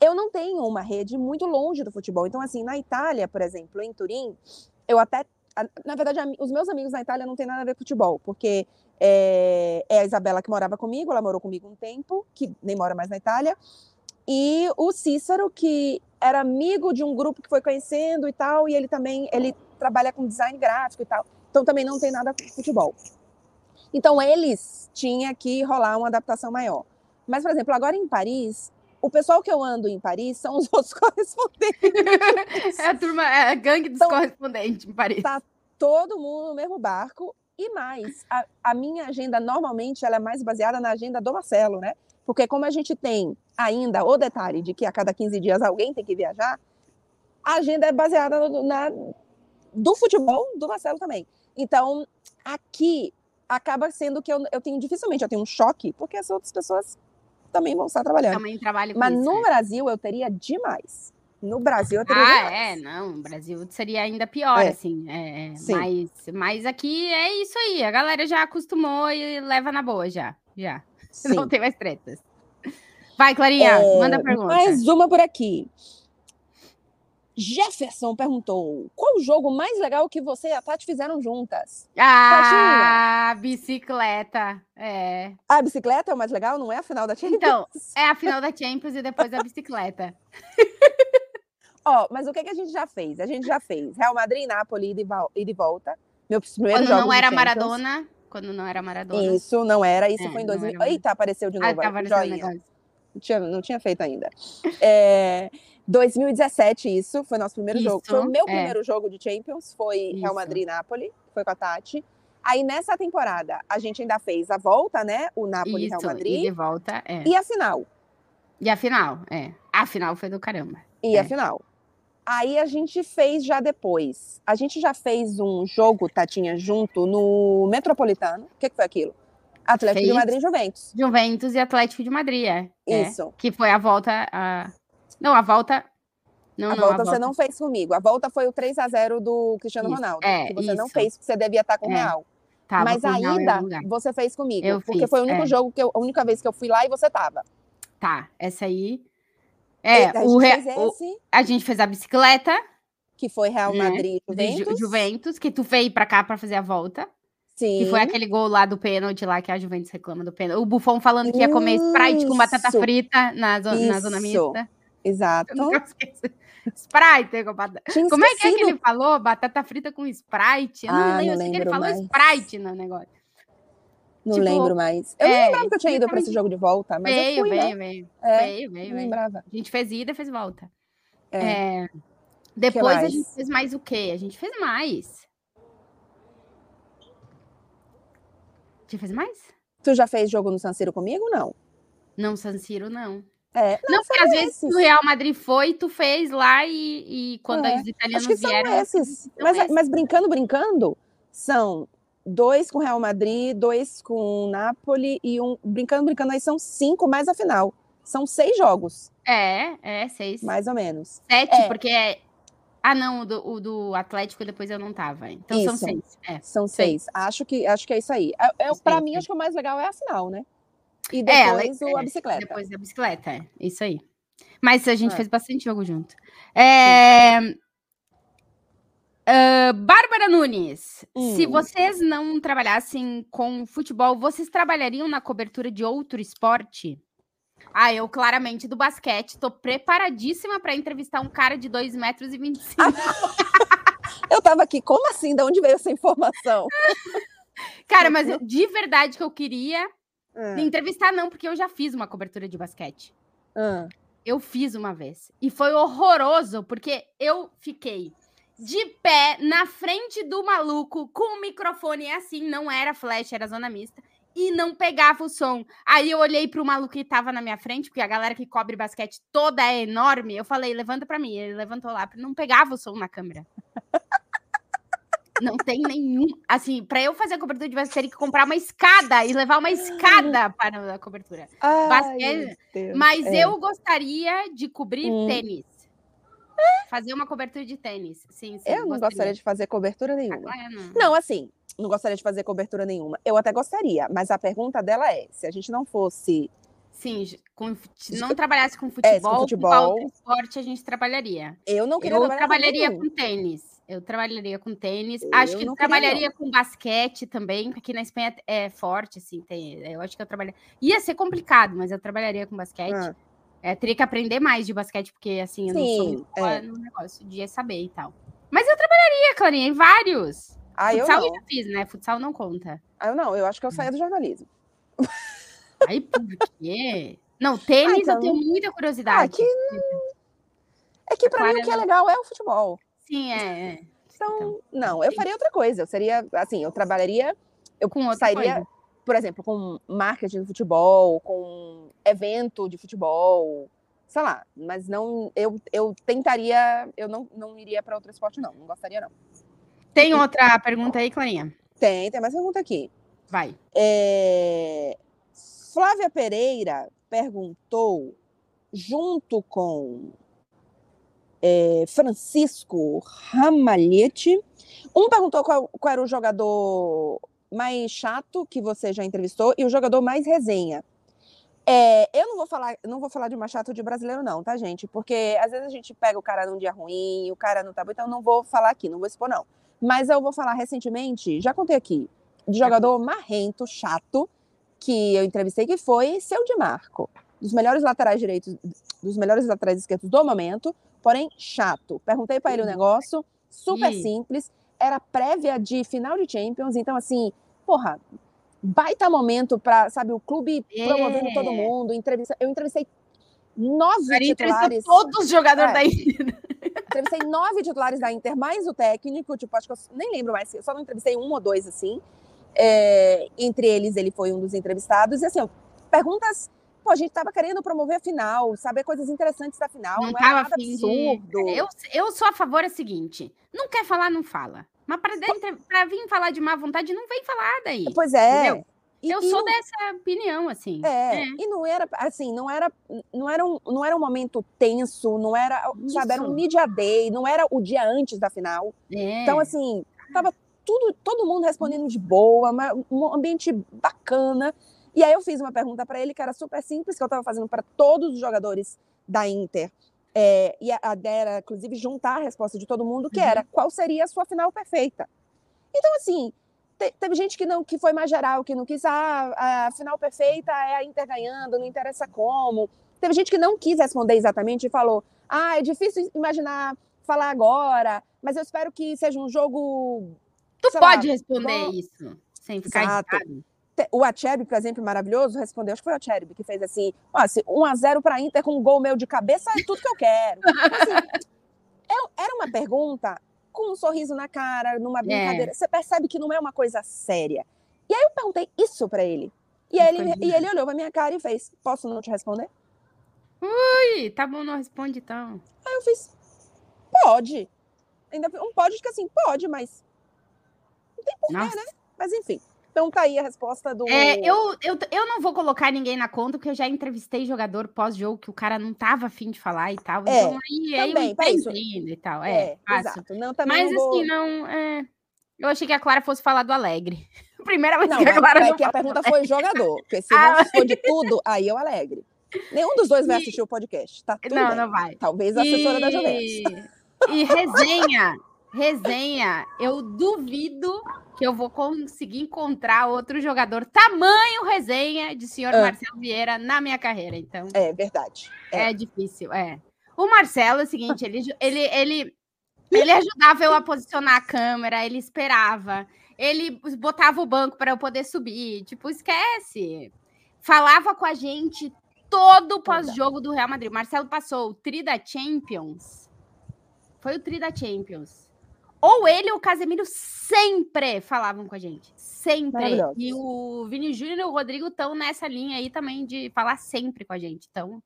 [SPEAKER 3] Eu não tenho uma rede muito longe do futebol. Então, assim, na Itália, por exemplo, em Turim, eu até. Na verdade, os meus amigos na Itália não tem nada a ver com futebol, porque é, é, a Isabela que morava comigo, ela morou comigo um tempo, que nem mora mais na Itália. E o Cícero, que era amigo de um grupo que foi conhecendo e tal, e ele também ele trabalha com design gráfico e tal. Então também não tem nada com futebol. Então eles tinha que rolar uma adaptação maior. Mas, por exemplo, agora em Paris, o pessoal que eu ando em Paris são os outros correspondentes.
[SPEAKER 2] É a turma, é a gangue dos então, correspondentes em Paris.
[SPEAKER 3] Tá todo mundo no mesmo barco e mais, a, a, minha agenda normalmente ela é mais baseada na agenda do Marcelo, né? Porque como a gente tem ainda o detalhe de que a cada 15 dias alguém tem que viajar, a agenda é baseada no, na do futebol do Marcelo também. Então, aqui acaba sendo que eu, eu tenho dificilmente eu tenho um choque, porque as outras pessoas também vão estar trabalhando.
[SPEAKER 2] Também trabalho
[SPEAKER 3] Mas
[SPEAKER 2] isso,
[SPEAKER 3] no
[SPEAKER 2] é.
[SPEAKER 3] Brasil eu teria demais. No Brasil eu teria
[SPEAKER 2] Ah, é, não, no Brasil seria ainda pior, é. assim. É, é mas, mas aqui é isso aí, a galera já acostumou e leva na boa já. Já. Sim. Não tem mais tretas. Vai, Clarinha, é, manda pergunta.
[SPEAKER 3] Mais uma por aqui. Jefferson perguntou: qual o jogo mais legal que você e a Tati fizeram juntas?
[SPEAKER 2] Ah, Tatinha. bicicleta. É.
[SPEAKER 3] A bicicleta é o mais legal, não é a final da Champions?
[SPEAKER 2] Então, é a final da Champions e depois a bicicleta.
[SPEAKER 3] Ó, mas o que, que a gente já fez? A gente já fez Real Madrid Napoli e de volta. Meu primeiro
[SPEAKER 2] Quando não era Maradona. Quando não era Maradona.
[SPEAKER 3] Isso, não era. Isso é, foi em 2000. Eita, apareceu de ah, novo. Ah, tá joinha. Não tinha, não tinha feito ainda. É, 2017, isso, foi nosso primeiro isso, jogo. Foi o meu é. primeiro jogo de Champions, foi isso. Real Madrid Napoli, foi com a Tati. Aí nessa temporada, a gente ainda fez a volta, né? O Napoli Real Madrid.
[SPEAKER 2] E de volta, é.
[SPEAKER 3] E a final.
[SPEAKER 2] E a final, é. A final foi do caramba.
[SPEAKER 3] E
[SPEAKER 2] é.
[SPEAKER 3] a final. Aí a gente fez já depois. A gente já fez um jogo, Tatinha, junto no Metropolitano. O que, que foi aquilo? Atlético fez de Madrid e Juventus.
[SPEAKER 2] Juventus e Atlético de Madrid, é.
[SPEAKER 3] é. Isso. É.
[SPEAKER 2] Que foi a volta. A... Não, a volta.
[SPEAKER 3] Não, a, não, volta a volta você não fez comigo. A volta foi o 3 a 0 do Cristiano isso. Ronaldo. É, que você isso. não fez, porque você devia estar com o é. Real. Tava Mas a ida você fez comigo. Eu porque fiz, foi o único é. jogo que eu, a única vez que eu fui lá e você tava.
[SPEAKER 2] Tá, essa aí é, a, o, Re... o... a gente fez a bicicleta.
[SPEAKER 3] Que foi Real né, Madrid
[SPEAKER 2] né? Juventus. Juventus, que tu veio pra cá pra fazer a volta. Sim. Que foi aquele gol lá do pênalti lá que a Juventus reclama do pênalti. O Buffon falando que ia comer Sprite com batata frita na, zo... na zona mista.
[SPEAKER 3] Exato.
[SPEAKER 2] Sprite. Como é que é que ele falou? Batata frita com Sprite? Eu não ah, lembro, não lembro que ele falou Sprite no negócio.
[SPEAKER 3] Não tipo, lembro mais. Eu é, não lembrava que eu tinha ido para esse jogo de volta, mas veio, eu fui,
[SPEAKER 2] veio,
[SPEAKER 3] né?
[SPEAKER 2] veio, é, veio, veio, lembrava. A gente fez ida e fez volta. É. é. Depois a gente fez mais o quê? A gente fez mais. A gente fez mais?
[SPEAKER 3] Tu já fez jogo no San Siro comigo? Não.
[SPEAKER 2] Não, San Siro, não.
[SPEAKER 3] É,
[SPEAKER 2] não, não porque às vezes o Real Madrid foi, tu fez lá e, e quando é, os italianos
[SPEAKER 3] acho que
[SPEAKER 2] vieram.
[SPEAKER 3] São esses. Mas, esses. mas brincando, brincando, são dois com o Real Madrid, dois com o Napoli e um. Brincando, brincando, aí são cinco mais a final. São seis jogos.
[SPEAKER 2] É, é, seis.
[SPEAKER 3] Mais ou menos.
[SPEAKER 2] Sete, é. porque é. Ah, não, o do, o do Atlético depois eu não tava. Então isso. são seis. É.
[SPEAKER 3] São seis. seis. Acho, que, acho que é isso aí. É, é, para mim, acho que o mais legal é a final, né? E depois é, o, a bicicleta.
[SPEAKER 2] Depois a bicicleta, é. Isso aí. Mas a gente é. fez bastante jogo junto. É... Uh, Bárbara Nunes, hum. se vocês não trabalhassem com futebol, vocês trabalhariam na cobertura de outro esporte? Ah, eu claramente do basquete, tô preparadíssima para entrevistar um cara de 2 metros e 25.
[SPEAKER 3] eu tava aqui, como assim? De onde veio essa informação?
[SPEAKER 2] cara, mas de verdade que eu queria hum. entrevistar, não, porque eu já fiz uma cobertura de basquete. Hum. Eu fiz uma vez. E foi horroroso, porque eu fiquei de pé na frente do maluco com o microfone assim, não era flash, era zona mista, e não pegava o som. Aí eu olhei pro maluco que tava na minha frente, porque a galera que cobre basquete toda é enorme. Eu falei, levanta para mim. Ele levantou lá, não pegava o som na câmera. Não tem nenhum. Assim, para eu fazer a cobertura de basquete, teria que comprar uma escada e levar uma escada para a cobertura. Ai, basquete, mas é. eu gostaria de cobrir hum. tênis. Fazer uma cobertura de tênis. Sim, sim.
[SPEAKER 3] Eu não gostaria, gostaria de fazer cobertura nenhuma. Ah, não. não, assim, não gostaria de fazer cobertura nenhuma. Eu até gostaria, mas a pergunta dela é: se a gente não fosse.
[SPEAKER 2] Sim, com, não trabalhasse com futebol, é, com futebol, com esporte a gente trabalharia.
[SPEAKER 3] Eu não queria
[SPEAKER 2] Eu trabalharia com tênis. Eu trabalharia com tênis. Eu acho que eu trabalharia não. com basquete também, porque na Espanha é forte, assim. Tem, eu acho que eu trabalharia. Ia ser complicado, mas eu trabalharia com basquete. Ah. É, teria que aprender mais de basquete, porque assim, eu Sim, não sou é. no negócio de saber e tal. Mas eu trabalharia, Clarinha, em vários. Ah, Futsal eu, não. eu já fiz, né? Futsal não conta.
[SPEAKER 3] Ah, eu não, eu acho que eu saía do jornalismo.
[SPEAKER 2] Aí por quê? Não, tênis ah, então... eu tenho muita curiosidade. Ah,
[SPEAKER 3] que... É que pra mim o que é legal é o futebol.
[SPEAKER 2] Sim, é.
[SPEAKER 3] é. Então, então, não, eu faria outra coisa. Eu seria, assim, eu trabalharia, eu com outra sairia, coisa por exemplo, com marketing de futebol, com evento de futebol, sei lá, mas não, eu, eu tentaria, eu não, não iria para outro esporte, não, não gostaria, não.
[SPEAKER 2] Tem outra pergunta aí, Clarinha?
[SPEAKER 3] Tem, tem mais pergunta aqui.
[SPEAKER 2] Vai.
[SPEAKER 3] É... Flávia Pereira perguntou, junto com é, Francisco Ramalhete, um perguntou qual, qual era o jogador mais chato que você já entrevistou e o jogador mais resenha. É, eu não vou falar, não vou falar de mais chato de brasileiro, não, tá, gente? Porque às vezes a gente pega o cara num dia ruim, o cara não tá bom, então não vou falar aqui, não vou expor, não. Mas eu vou falar recentemente, já contei aqui, de jogador marrento, chato, que eu entrevistei, que foi seu de Marco. Dos melhores laterais direitos, dos melhores laterais esquerdos do momento, porém chato. Perguntei para ele o um uhum. negócio, super simples era prévia de final de Champions, então assim, porra, baita momento para, sabe, o clube é. promovendo todo mundo, entrevista, eu entrevistei nove titulares.
[SPEAKER 2] Todos os jogadores é, da Inter.
[SPEAKER 3] Entrevistei nove titulares da Inter, mais o técnico, tipo, acho que eu nem lembro mais, eu só não entrevistei um ou dois, assim. É, entre eles, ele foi um dos entrevistados, e assim, perguntas Pô, a gente tava querendo promover a final, saber coisas interessantes da final. Não, não era nada absurdo.
[SPEAKER 2] Eu, eu sou a favor é o seguinte: não quer falar, não fala. Mas para vir falar de má vontade, não vem falar daí.
[SPEAKER 3] Pois é.
[SPEAKER 2] E, eu e sou não... dessa opinião, assim.
[SPEAKER 3] É, é, e não era, assim, não era, não era, um, não era um momento tenso, não era, Isso. sabe, era um media day, não era o dia antes da final. É. Então, assim, tava tudo, todo mundo respondendo de boa, um ambiente bacana. E aí eu fiz uma pergunta para ele que era super simples, que eu estava fazendo para todos os jogadores da Inter. É, e a, a era, inclusive, juntar a resposta de todo mundo, que uhum. era qual seria a sua final perfeita. Então, assim, te, teve gente que não que foi mais geral, que não quis, ah, a final perfeita é a Inter ganhando, não interessa como. Teve gente que não quis responder exatamente e falou: ah, é difícil imaginar falar agora, mas eu espero que seja um jogo.
[SPEAKER 2] Tu pode lá, responder bom. isso sem ficar Exato. Irritado.
[SPEAKER 3] O Acherby, por exemplo, maravilhoso, respondeu, acho que foi o Acherby que fez assim, ó, se 1x0 para Inter com um gol meu de cabeça é tudo que eu quero. assim, é, era uma pergunta com um sorriso na cara, numa é. brincadeira. É. Você percebe que não é uma coisa séria. E aí eu perguntei isso para ele. E ele, e ele olhou pra minha cara e fez: Posso não te responder?
[SPEAKER 2] Ui, tá bom, não responde então.
[SPEAKER 3] Aí eu fiz: Pode. Ainda um pode que assim, pode, mas. Não tem porquê, né? Mas enfim. Então tá aí a resposta do.
[SPEAKER 2] É, eu, eu, eu não vou colocar ninguém na conta, porque eu já entrevistei jogador pós-jogo que o cara não tava afim de falar e tal.
[SPEAKER 3] É,
[SPEAKER 2] então aí, aí eu entendo e tal. É,
[SPEAKER 3] é exato. Não, também
[SPEAKER 2] Mas
[SPEAKER 3] vou...
[SPEAKER 2] assim, não. É... Eu achei que a Clara fosse falar do Alegre. Primeira vez
[SPEAKER 3] não,
[SPEAKER 2] que a Clara.
[SPEAKER 3] É que a pergunta foi jogador. Porque se ah, não for de tudo, aí eu Alegre. Nenhum dos dois vai e... assistir o podcast. Tá tudo
[SPEAKER 2] não,
[SPEAKER 3] bem.
[SPEAKER 2] não vai.
[SPEAKER 3] Talvez a assessora e... da Juventus.
[SPEAKER 2] E resenha. resenha. Eu duvido que eu vou conseguir encontrar outro jogador tamanho resenha de senhor ah. Marcelo Vieira na minha carreira. Então.
[SPEAKER 3] É verdade.
[SPEAKER 2] É, é difícil, é. O Marcelo é o seguinte, ele, ele, ele, ele ajudava eu a posicionar a câmera, ele esperava, ele botava o banco para eu poder subir. Tipo, esquece. Falava com a gente todo o pós-jogo do Real Madrid. O Marcelo passou o Tri da Champions. Foi o Tri da Champions ou ele ou o Casemiro sempre falavam com a gente. Sempre. E o Vini Júnior e o Rodrigo estão nessa linha aí também de falar sempre com a gente. Então,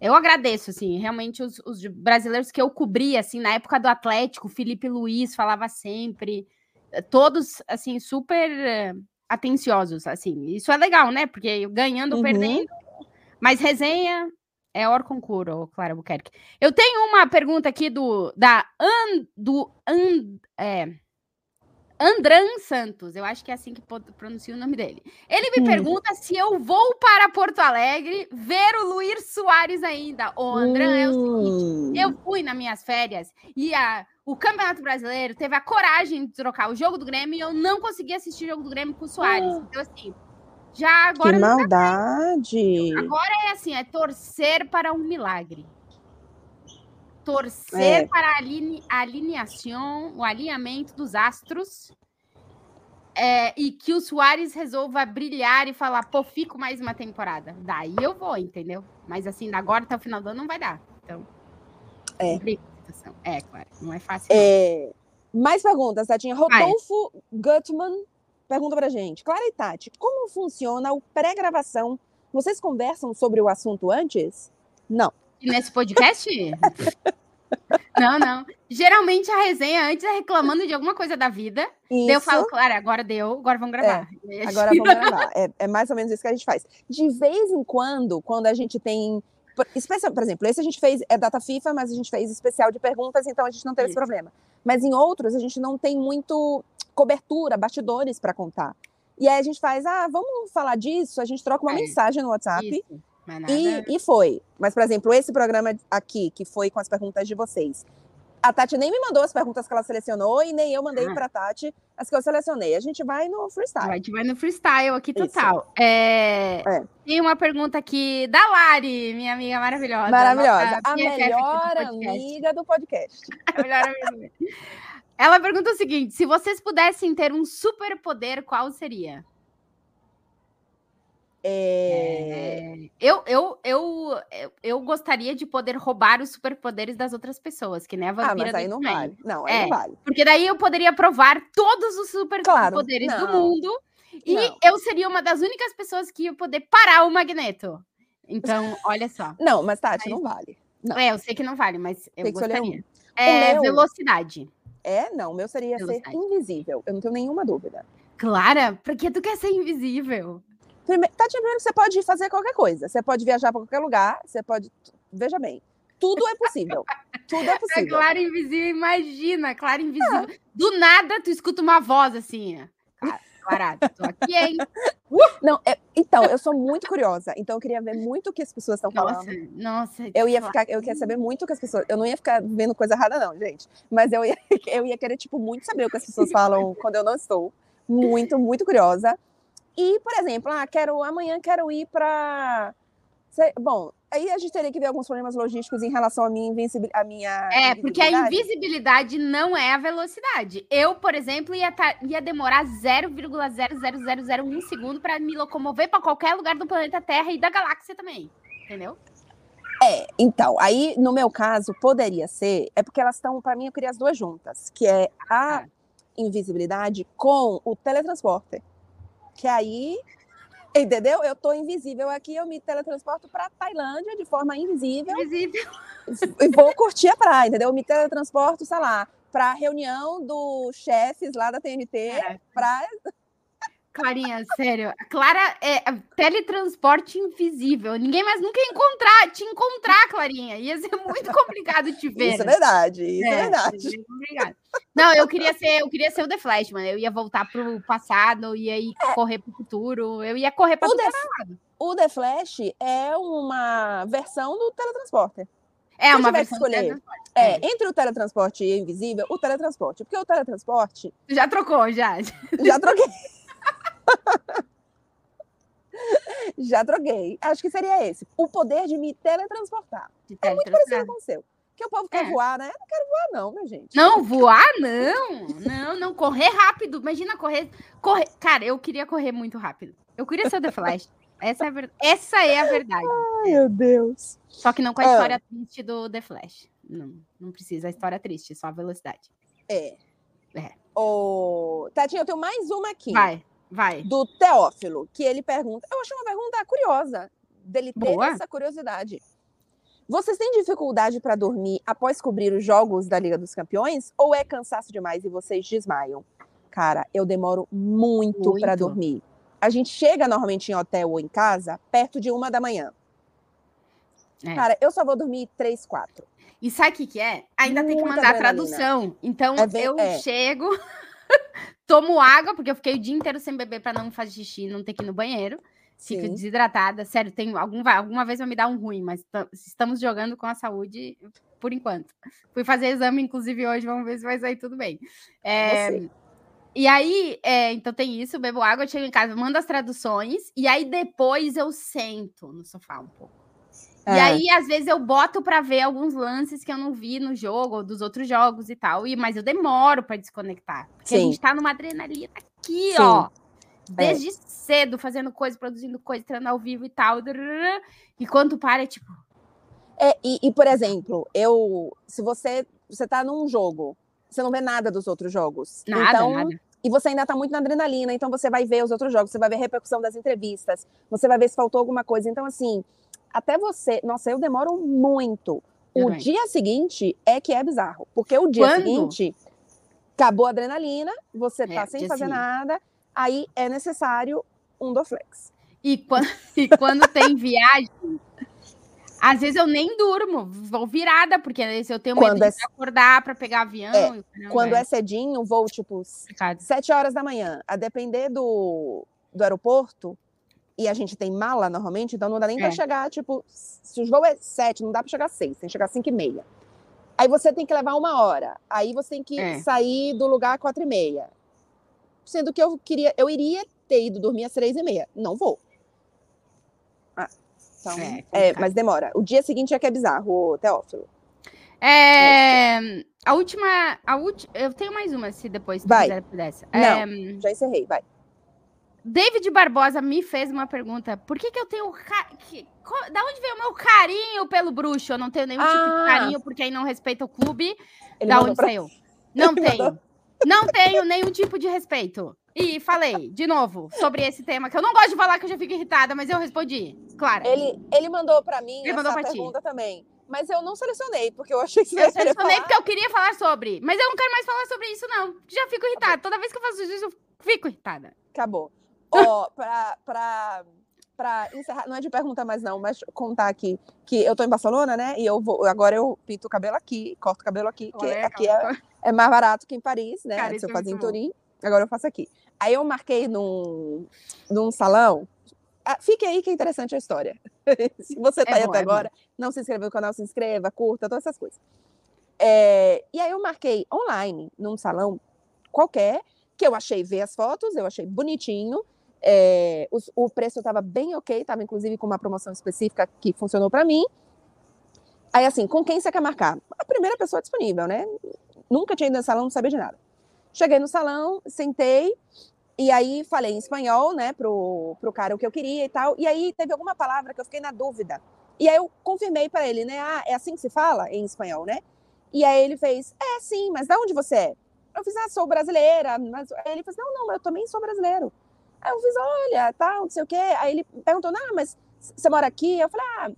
[SPEAKER 2] eu agradeço, assim, realmente os, os brasileiros que eu cobri, assim, na época do Atlético, Felipe Luiz falava sempre. Todos, assim, super uh, atenciosos, assim. Isso é legal, né? Porque ganhando uhum. perdendo. Mas resenha, é Orconcuro, Clara Buquerque. Eu tenho uma pergunta aqui do da An, do An, é, Andran Santos. Eu acho que é assim que pronuncia o nome dele. Ele me hum. pergunta se eu vou para Porto Alegre ver o Luiz Soares ainda. O Andran hum. é o seguinte: eu hum. fui nas minhas férias e a, o Campeonato Brasileiro teve a coragem de trocar o jogo do Grêmio e eu não consegui assistir o jogo do Grêmio com o Soares. Hum. Então, assim já agora.
[SPEAKER 3] Que maldade!
[SPEAKER 2] Agora é assim: é torcer para um milagre. Torcer é. para a, aline, a alinhação, o alinhamento dos astros. É, e que o Soares resolva brilhar e falar, pô, fico mais uma temporada. Daí eu vou, entendeu? Mas assim, agora até o final do ano não vai dar. Então.
[SPEAKER 3] É.
[SPEAKER 2] É, claro, não é fácil.
[SPEAKER 3] É... Mais perguntas, Tatinha. Rodolfo Gutman pergunta pra gente. Clara e Tati, como funciona o pré-gravação? Vocês conversam sobre o assunto antes? Não.
[SPEAKER 2] E nesse podcast? não, não. Geralmente a resenha antes é reclamando de alguma coisa da vida. Isso. Eu falo, Clara, agora deu, agora vamos gravar.
[SPEAKER 3] É, agora vamos gravar. É, é mais ou menos isso que a gente faz. De vez em quando, quando a gente tem especial, por exemplo, esse a gente fez é data FIFA, mas a gente fez especial de perguntas, então a gente não teve Isso. esse problema. Mas em outros a gente não tem muito cobertura, bastidores para contar. E aí a gente faz, ah, vamos falar disso, a gente troca uma é. mensagem no WhatsApp. Isso. E, e foi. Mas, por exemplo, esse programa aqui, que foi com as perguntas de vocês, a Tati nem me mandou as perguntas que ela selecionou e nem eu mandei ah. para a Tati as que eu selecionei. A gente vai no freestyle.
[SPEAKER 2] A gente vai no freestyle aqui total. É... É. Tem uma pergunta aqui da Lari, minha amiga maravilhosa.
[SPEAKER 3] Maravilhosa. A melhor amiga do podcast. A melhor amiga.
[SPEAKER 2] Ela pergunta o seguinte: se vocês pudessem ter um superpoder, qual seria?
[SPEAKER 3] É...
[SPEAKER 2] É... Eu, eu, eu, eu gostaria de poder roubar os superpoderes das outras pessoas, que nem a vampira.
[SPEAKER 3] Ah, mas aí não vale. Não, aí é, não vale.
[SPEAKER 2] Porque daí eu poderia provar todos os superpoderes claro, do mundo e não. eu seria uma das únicas pessoas que ia poder parar o Magneto. Então, olha só.
[SPEAKER 3] Não, mas Tati, mas... não vale. Não.
[SPEAKER 2] É, eu sei que não vale, mas eu gostaria. Um. É, meu... velocidade.
[SPEAKER 3] É, não, o meu seria ser invisível. Eu não tenho nenhuma dúvida.
[SPEAKER 2] Clara, por que tu quer ser invisível?
[SPEAKER 3] Primeiro, tá te vendo que você pode fazer qualquer coisa. Você pode viajar para qualquer lugar, você pode. Veja bem, tudo é possível. tudo é possível.
[SPEAKER 2] A Clara Invisível, imagina, Clara Invisível. Ah. Do nada, tu escuta uma voz assim. Clara, tô aqui, hein?
[SPEAKER 3] Uh! Não, é, então, eu sou muito curiosa, então eu queria ver muito o que as pessoas estão falando.
[SPEAKER 2] Nossa,
[SPEAKER 3] eu ia ficar, eu queria saber muito o que as pessoas. Eu não ia ficar vendo coisa errada, não, gente. Mas eu ia, eu ia querer, tipo, muito saber o que as pessoas falam quando eu não estou. Muito, muito curiosa. E, por exemplo, ah, quero, amanhã quero ir para. Bom, aí a gente teria que ver alguns problemas logísticos em relação à minha invencibilidade. Minha
[SPEAKER 2] é, porque a invisibilidade não é a velocidade. Eu, por exemplo, ia, tá, ia demorar 0,00001 segundo para me locomover para qualquer lugar do planeta Terra e da galáxia também. Entendeu?
[SPEAKER 3] É, então, aí no meu caso poderia ser, é porque elas estão, para mim, eu queria as duas juntas, que é a ah. invisibilidade com o teletransporte que aí Entendeu? Eu tô invisível aqui, eu me teletransporto para Tailândia de forma invisível.
[SPEAKER 2] Invisível.
[SPEAKER 3] E vou curtir a praia, entendeu? Eu me teletransporto, sei lá, para reunião dos chefes lá da TNT, é. para
[SPEAKER 2] Clarinha, sério. Clara é teletransporte invisível. Ninguém mais nunca ia encontrar, te encontrar, Clarinha. Ia ser muito complicado te ver.
[SPEAKER 3] Isso é verdade, isso é, é verdade.
[SPEAKER 2] Obrigada. Não, eu queria ser, eu queria ser o The Flash, mano. Eu ia voltar pro passado, ia ir é. correr pro futuro, eu ia correr para o, The,
[SPEAKER 3] o The Flash é uma versão do teletransporte.
[SPEAKER 2] É uma versão escolher.
[SPEAKER 3] É, é, entre o teletransporte e o invisível, o teletransporte. Porque o teletransporte.
[SPEAKER 2] Já trocou, já.
[SPEAKER 3] Já troquei. Já troquei. Acho que seria esse. O poder de me teletransportar. De é muito parecido com o seu. Porque o povo quer é. voar, né? Eu não quero voar, não, minha gente.
[SPEAKER 2] Não, voar, não. Não, não. Correr rápido. Imagina correr. correr. Cara, eu queria correr muito rápido. Eu queria ser o The Flash. Essa é a, ver... Essa é a verdade.
[SPEAKER 3] Ai, meu Deus.
[SPEAKER 2] Só que não com a história triste do The Flash. Não, não precisa a história triste, só a velocidade.
[SPEAKER 3] É. É. O... Tatinha, eu tenho mais uma aqui.
[SPEAKER 2] Vai. Vai.
[SPEAKER 3] Do Teófilo, que ele pergunta. Eu achei uma pergunta curiosa, dele ter Boa. essa curiosidade. Vocês têm dificuldade para dormir após cobrir os jogos da Liga dos Campeões? Ou é cansaço demais e vocês desmaiam? Cara, eu demoro muito, muito. para dormir. A gente chega normalmente em hotel ou em casa perto de uma da manhã. É. Cara, eu só vou dormir três, quatro.
[SPEAKER 2] E sabe o que, que é? Ainda Muita tem que mandar adrenalina. tradução. Então é eu é. chego. Tomo água, porque eu fiquei o dia inteiro sem beber para não fazer xixi, não ter que ir no banheiro. Fico Sim. desidratada. Sério, tem algum, alguma vez vai me dar um ruim, mas estamos jogando com a saúde por enquanto. Fui fazer exame, inclusive, hoje, vamos ver se vai sair tudo bem. É, e aí, é, então tem isso, bebo água, chego em casa, mando as traduções, e aí depois eu sento no sofá um pouco. É. E aí, às vezes, eu boto para ver alguns lances que eu não vi no jogo, ou dos outros jogos e tal. E, mas eu demoro para desconectar. Porque Sim. a gente tá numa adrenalina aqui, Sim. ó. Desde é. cedo, fazendo coisa, produzindo coisa, treinando ao vivo e tal. E quando para, é tipo.
[SPEAKER 3] É, e, e, por exemplo, eu. Se você, você tá num jogo, você não vê nada dos outros jogos.
[SPEAKER 2] Nada,
[SPEAKER 3] então,
[SPEAKER 2] nada.
[SPEAKER 3] E você ainda tá muito na adrenalina, então você vai ver os outros jogos, você vai ver a repercussão das entrevistas, você vai ver se faltou alguma coisa. Então, assim, até você. Nossa, eu demoro muito. O dia seguinte é que é bizarro. Porque o dia Quando? seguinte acabou a adrenalina, você tá é, sem fazer sim. nada, aí é necessário um Doflex.
[SPEAKER 2] E quando, e quando tem viagem, às vezes eu nem durmo, vou virada, porque eu tenho medo quando de é... acordar para pegar avião.
[SPEAKER 3] É, quando é. é cedinho, vou tipo sete horas da manhã. A depender do, do aeroporto, e a gente tem mala normalmente, então não dá nem é. para chegar, tipo, se o voo é sete, não dá para chegar seis, tem que chegar cinco e meia. Aí você tem que levar uma hora. Aí você tem que é. sair do lugar quatro e meia. Sendo que eu queria, eu iria ter ido dormir às três e meia. Não vou. Ah, então, é, é, mas demora. O dia seguinte é que é bizarro, Teófilo.
[SPEAKER 2] É, a última, a última, eu tenho mais uma, se depois
[SPEAKER 3] vai. quiser dessa. Não, é, já encerrei, vai.
[SPEAKER 2] David Barbosa me fez uma pergunta. Por que, que eu tenho. Ca... Que... Da onde veio o meu carinho pelo bruxo? Eu não tenho nenhum ah. tipo de ah. carinho por quem não respeita o clube. Ele da onde pra... saiu? Não Ele tenho. Mandou... Não tenho nenhum tipo de respeito. E falei, de novo, sobre esse tema, que eu não gosto de falar que eu já fico irritada, mas eu respondi. Claro.
[SPEAKER 3] Ele, ele mandou para mim ele essa pergunta ti. também. Mas eu não selecionei, porque eu achei que você
[SPEAKER 2] Eu selecionei porque eu queria falar sobre. Mas eu não quero mais falar sobre isso, não. Já fico irritada. Toda vez que eu faço isso, eu fico irritada.
[SPEAKER 3] Acabou. Ó, pra, pra, pra encerrar, não é de pergunta mais não, mas contar aqui que eu tô em Barcelona, né? E eu vou, agora eu pinto o cabelo aqui, corto o cabelo aqui, que aqui é, é, mais barato que em Paris, né? Cara, Se eu fazia em Turim, agora eu faço aqui. Aí eu marquei num, num salão. Ah, fique aí que é interessante a história. se você tá é aí bom, até é agora, bom. não se inscreveu no canal, se inscreva, curta, todas essas coisas. É, e aí eu marquei online, num salão qualquer, que eu achei ver as fotos, eu achei bonitinho, é, o, preço estava bem ok, estava inclusive com uma promoção específica que funcionou para mim. Aí, assim, com quem você quer marcar? A primeira pessoa disponível, né? Nunca tinha ido no salão, não sabia de nada. Cheguei no salão, sentei, e aí falei em espanhol, né, pro, pro cara o que eu queria e tal. E aí teve alguma palavra que eu fiquei na dúvida. E aí eu confirmei para ele, né? Ah, é assim que se fala em espanhol, né? E aí ele fez, é sim, mas de onde você é? Eu fiz, ah, sou brasileira. Mas... Aí ele fez, não, não, eu também sou brasileiro. Aí eu fiz, olha, tal, não sei o quê. Aí ele perguntou, não, mas você mora aqui? Eu falei, ah,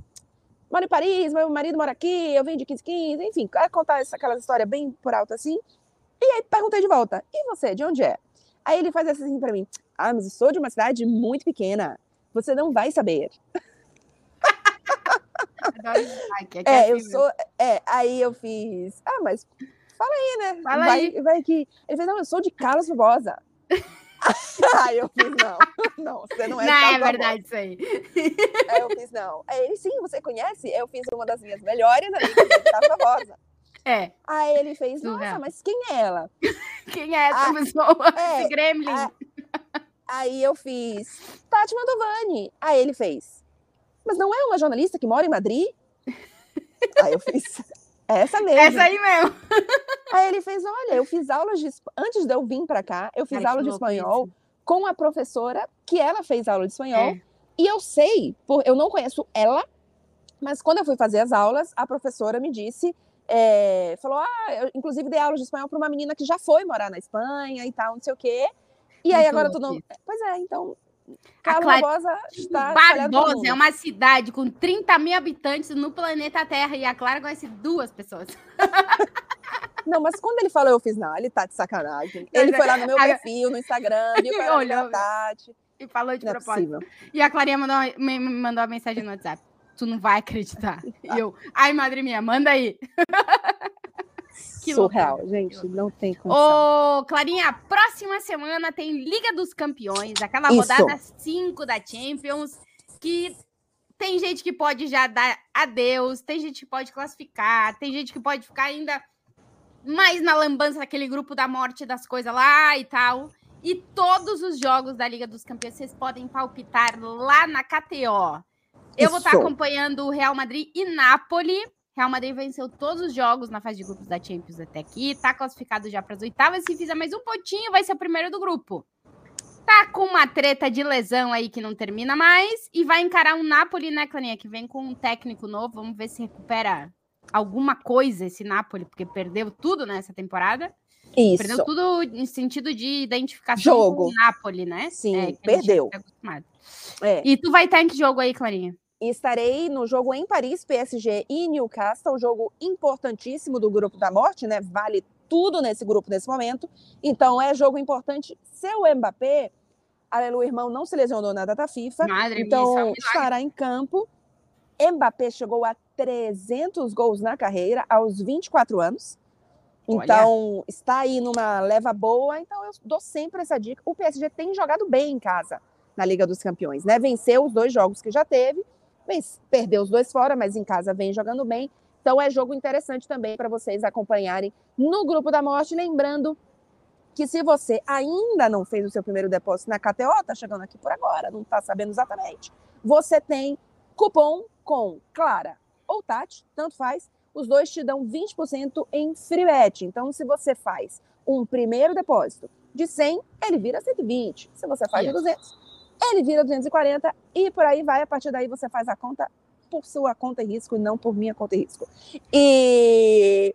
[SPEAKER 3] moro em Paris, meu marido mora aqui, eu venho de 15, 15, enfim, contar essa, aquela história bem por alto assim. E aí perguntei de volta, e você, de onde é? Aí ele faz assim para mim, ah, mas eu sou de uma cidade muito pequena, você não vai saber. é, eu sou. É, aí eu fiz. Ah, mas fala aí, né?
[SPEAKER 2] Fala
[SPEAKER 3] vai,
[SPEAKER 2] aí.
[SPEAKER 3] vai que. Ele fez, não, eu sou de Carlos Barbosa. aí eu fiz, não, não, você não é
[SPEAKER 2] Não, é verdade isso aí.
[SPEAKER 3] Aí eu fiz, não. Aí ele, sim, você conhece? Eu fiz uma das minhas melhores amigas de Carlos Barbosa.
[SPEAKER 2] É.
[SPEAKER 3] Aí ele fez, nossa,
[SPEAKER 2] Surreal.
[SPEAKER 3] mas quem é ela?
[SPEAKER 2] Quem é essa
[SPEAKER 3] Ah,
[SPEAKER 2] pessoa?
[SPEAKER 3] é,
[SPEAKER 2] Esse gremlin.
[SPEAKER 3] ah, Aí eu fiz, Tati Mantovani. Aí ele fez, mas não é uma jornalista que mora em Madrid? Aí eu fiz, é essa mesmo.
[SPEAKER 2] Essa aí mesmo.
[SPEAKER 3] Aí ele fez, olha, eu fiz aulas de antes de eu vir para cá, eu fiz
[SPEAKER 2] que
[SPEAKER 3] aula de espanhol
[SPEAKER 2] isso.
[SPEAKER 3] com a professora que ela fez aula de espanhol.
[SPEAKER 2] É.
[SPEAKER 3] E eu sei, por, eu não conheço ela, mas quando eu fui fazer as aulas, a professora me disse, é, falou, ah, eu inclusive dei aula de espanhol para uma menina que já foi morar na Espanha e tal, não sei o quê. E aí
[SPEAKER 2] Muito
[SPEAKER 3] agora
[SPEAKER 2] louco
[SPEAKER 3] tu não.
[SPEAKER 2] isso.
[SPEAKER 3] Pois é, então.
[SPEAKER 2] Clari-
[SPEAKER 3] Barbosa está.
[SPEAKER 2] Barbosa é uma cidade com 30 mil habitantes no planeta Terra e a Clara conhece duas pessoas.
[SPEAKER 3] Não, mas quando ele falou, eu fiz, não, ele tá de sacanagem. Ele
[SPEAKER 2] é-
[SPEAKER 3] foi lá no meu perfil, no Instagram, viu que
[SPEAKER 2] Olhou.
[SPEAKER 3] Tati.
[SPEAKER 2] E falou de
[SPEAKER 3] Não é
[SPEAKER 2] propósito.
[SPEAKER 3] possível.
[SPEAKER 2] E a Clarinha mandou, me mandou uma mensagem no WhatsApp. Tu não vai acreditar. E eu, ai, madre minha, manda aí. Que
[SPEAKER 3] Surreal,
[SPEAKER 2] loucura,
[SPEAKER 3] gente, não tem condição.
[SPEAKER 2] Ô, Clarinha, próxima semana tem Liga dos Campeões, aquela
[SPEAKER 3] Isso.
[SPEAKER 2] rodada 5 da Champions, que tem gente que pode já dar adeus, tem gente que pode classificar, tem gente que pode ficar ainda mais na lambança daquele grupo da morte das coisas lá e tal. E todos os jogos da Liga dos Campeões vocês podem palpitar lá na KTO. Eu vou estar
[SPEAKER 3] Isso.
[SPEAKER 2] acompanhando o Real Madrid e Napoli. Real Madrid venceu todos os jogos na fase de grupos da Champions até aqui, tá classificado já para as oitavas. Se fizer mais um pontinho, vai ser o primeiro do grupo. Tá com uma treta de lesão aí que não termina mais e vai encarar um Napoli, né, Clarinha, que vem com um técnico novo. Vamos ver se recupera alguma coisa esse Napoli, porque perdeu tudo nessa temporada. Perdeu
[SPEAKER 3] Isso.
[SPEAKER 2] tudo em sentido de identificação
[SPEAKER 3] Jogo.
[SPEAKER 2] com o Napoli, né?
[SPEAKER 3] Sim,
[SPEAKER 2] gente
[SPEAKER 3] perdeu.
[SPEAKER 2] tá.
[SPEAKER 3] É.
[SPEAKER 2] E tu vai estar em que jogo aí, Clarinha?
[SPEAKER 3] E estarei no jogo em Paris, PSG e Newcastle, jogo importantíssimo do grupo da morte, né? Vale tudo nesse grupo nesse momento. Então é jogo importante. Seu Mbappé, aleluia, irmão, não se lesionou na data FIFA.
[SPEAKER 2] Madre
[SPEAKER 3] então
[SPEAKER 2] minha, é milagre.
[SPEAKER 3] estará em campo. Mbappé chegou a 300 gols na carreira aos 24 anos.
[SPEAKER 2] Olha.
[SPEAKER 3] Então, está aí numa leva boa. Então, eu dou sempre essa dica. O PSG tem jogado bem em casa na Liga dos Campeões, né? Venceu os dois jogos que já teve, perdeu os dois fora, mas em casa vem jogando bem. Então, é jogo interessante também para vocês acompanharem no Grupo da Morte. Lembrando que se você ainda não fez o seu primeiro depósito na KTO, tá chegando aqui por agora, não tá sabendo exatamente, você tem cupom com Clara ou Tati, tanto faz, os dois te dão 20% em free bet. Então, se você faz um primeiro depósito de 100, ele vira 120. Se você faz de
[SPEAKER 2] Isso.
[SPEAKER 3] 200, ele vira 240 e por aí vai. A partir daí você faz a conta por sua conta e risco e não por minha conta e risco. E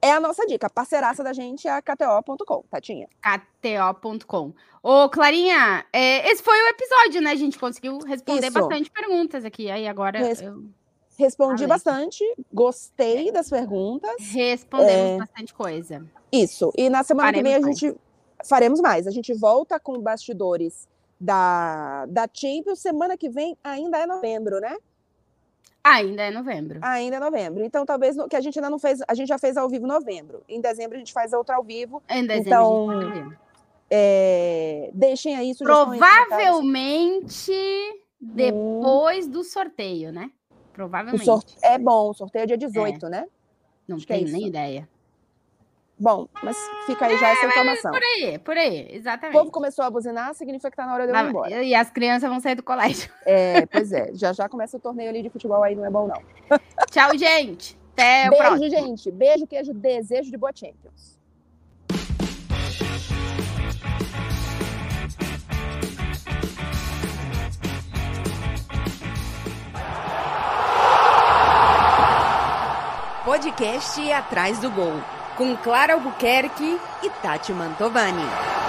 [SPEAKER 3] é a nossa dica. Parceiraça da gente é a KTO.com, Tatinha.
[SPEAKER 2] KTO.com. Ô, Clarinha, é, esse foi o episódio, né? A gente conseguiu responder
[SPEAKER 3] Isso.
[SPEAKER 2] bastante perguntas aqui. Aí agora
[SPEAKER 3] Res-
[SPEAKER 2] eu-
[SPEAKER 3] Respondi
[SPEAKER 2] Falei.
[SPEAKER 3] bastante, gostei das perguntas.
[SPEAKER 2] respondemos
[SPEAKER 3] É.
[SPEAKER 2] bastante coisa.
[SPEAKER 3] Isso. E na semana que vem a
[SPEAKER 2] Faremos
[SPEAKER 3] gente faremos mais. A gente volta com bastidores da, da Champions. Semana que vem ainda é novembro, né?
[SPEAKER 2] Ainda é novembro.
[SPEAKER 3] Ainda é novembro. Então, talvez que a gente ainda não fez. A gente já fez ao vivo em novembro. Em dezembro a gente faz outra ao vivo.
[SPEAKER 2] Em dezembro,
[SPEAKER 3] então,
[SPEAKER 2] a gente ver.
[SPEAKER 3] É, Deixem aí sugestões. comentários.
[SPEAKER 2] Provavelmente depois do sorteio, né? Provavelmente.
[SPEAKER 3] sorte... É bom, o sorteio é dia 18, né?
[SPEAKER 2] Não
[SPEAKER 3] acho é
[SPEAKER 2] tenho nem
[SPEAKER 3] isso.
[SPEAKER 2] ideia.
[SPEAKER 3] Bom, mas fica aí já essa informação.
[SPEAKER 2] Por aí, por aí,
[SPEAKER 3] O
[SPEAKER 2] exatamente.
[SPEAKER 3] povo começou a buzinar, significa que tá na hora de eu ir
[SPEAKER 2] Lá-
[SPEAKER 3] embora.
[SPEAKER 2] e as crianças vão sair do colégio.
[SPEAKER 3] É, pois é, já já começa o torneio ali de futebol aí, não é bom não.
[SPEAKER 2] Tchau, gente. Até o
[SPEAKER 3] Beijo,
[SPEAKER 2] próximo.
[SPEAKER 3] gente. Beijo, queijo, desejo de boa Champions.
[SPEAKER 1] Podcast Atrás do Gol, com Clara Albuquerque e Tati Mantovani.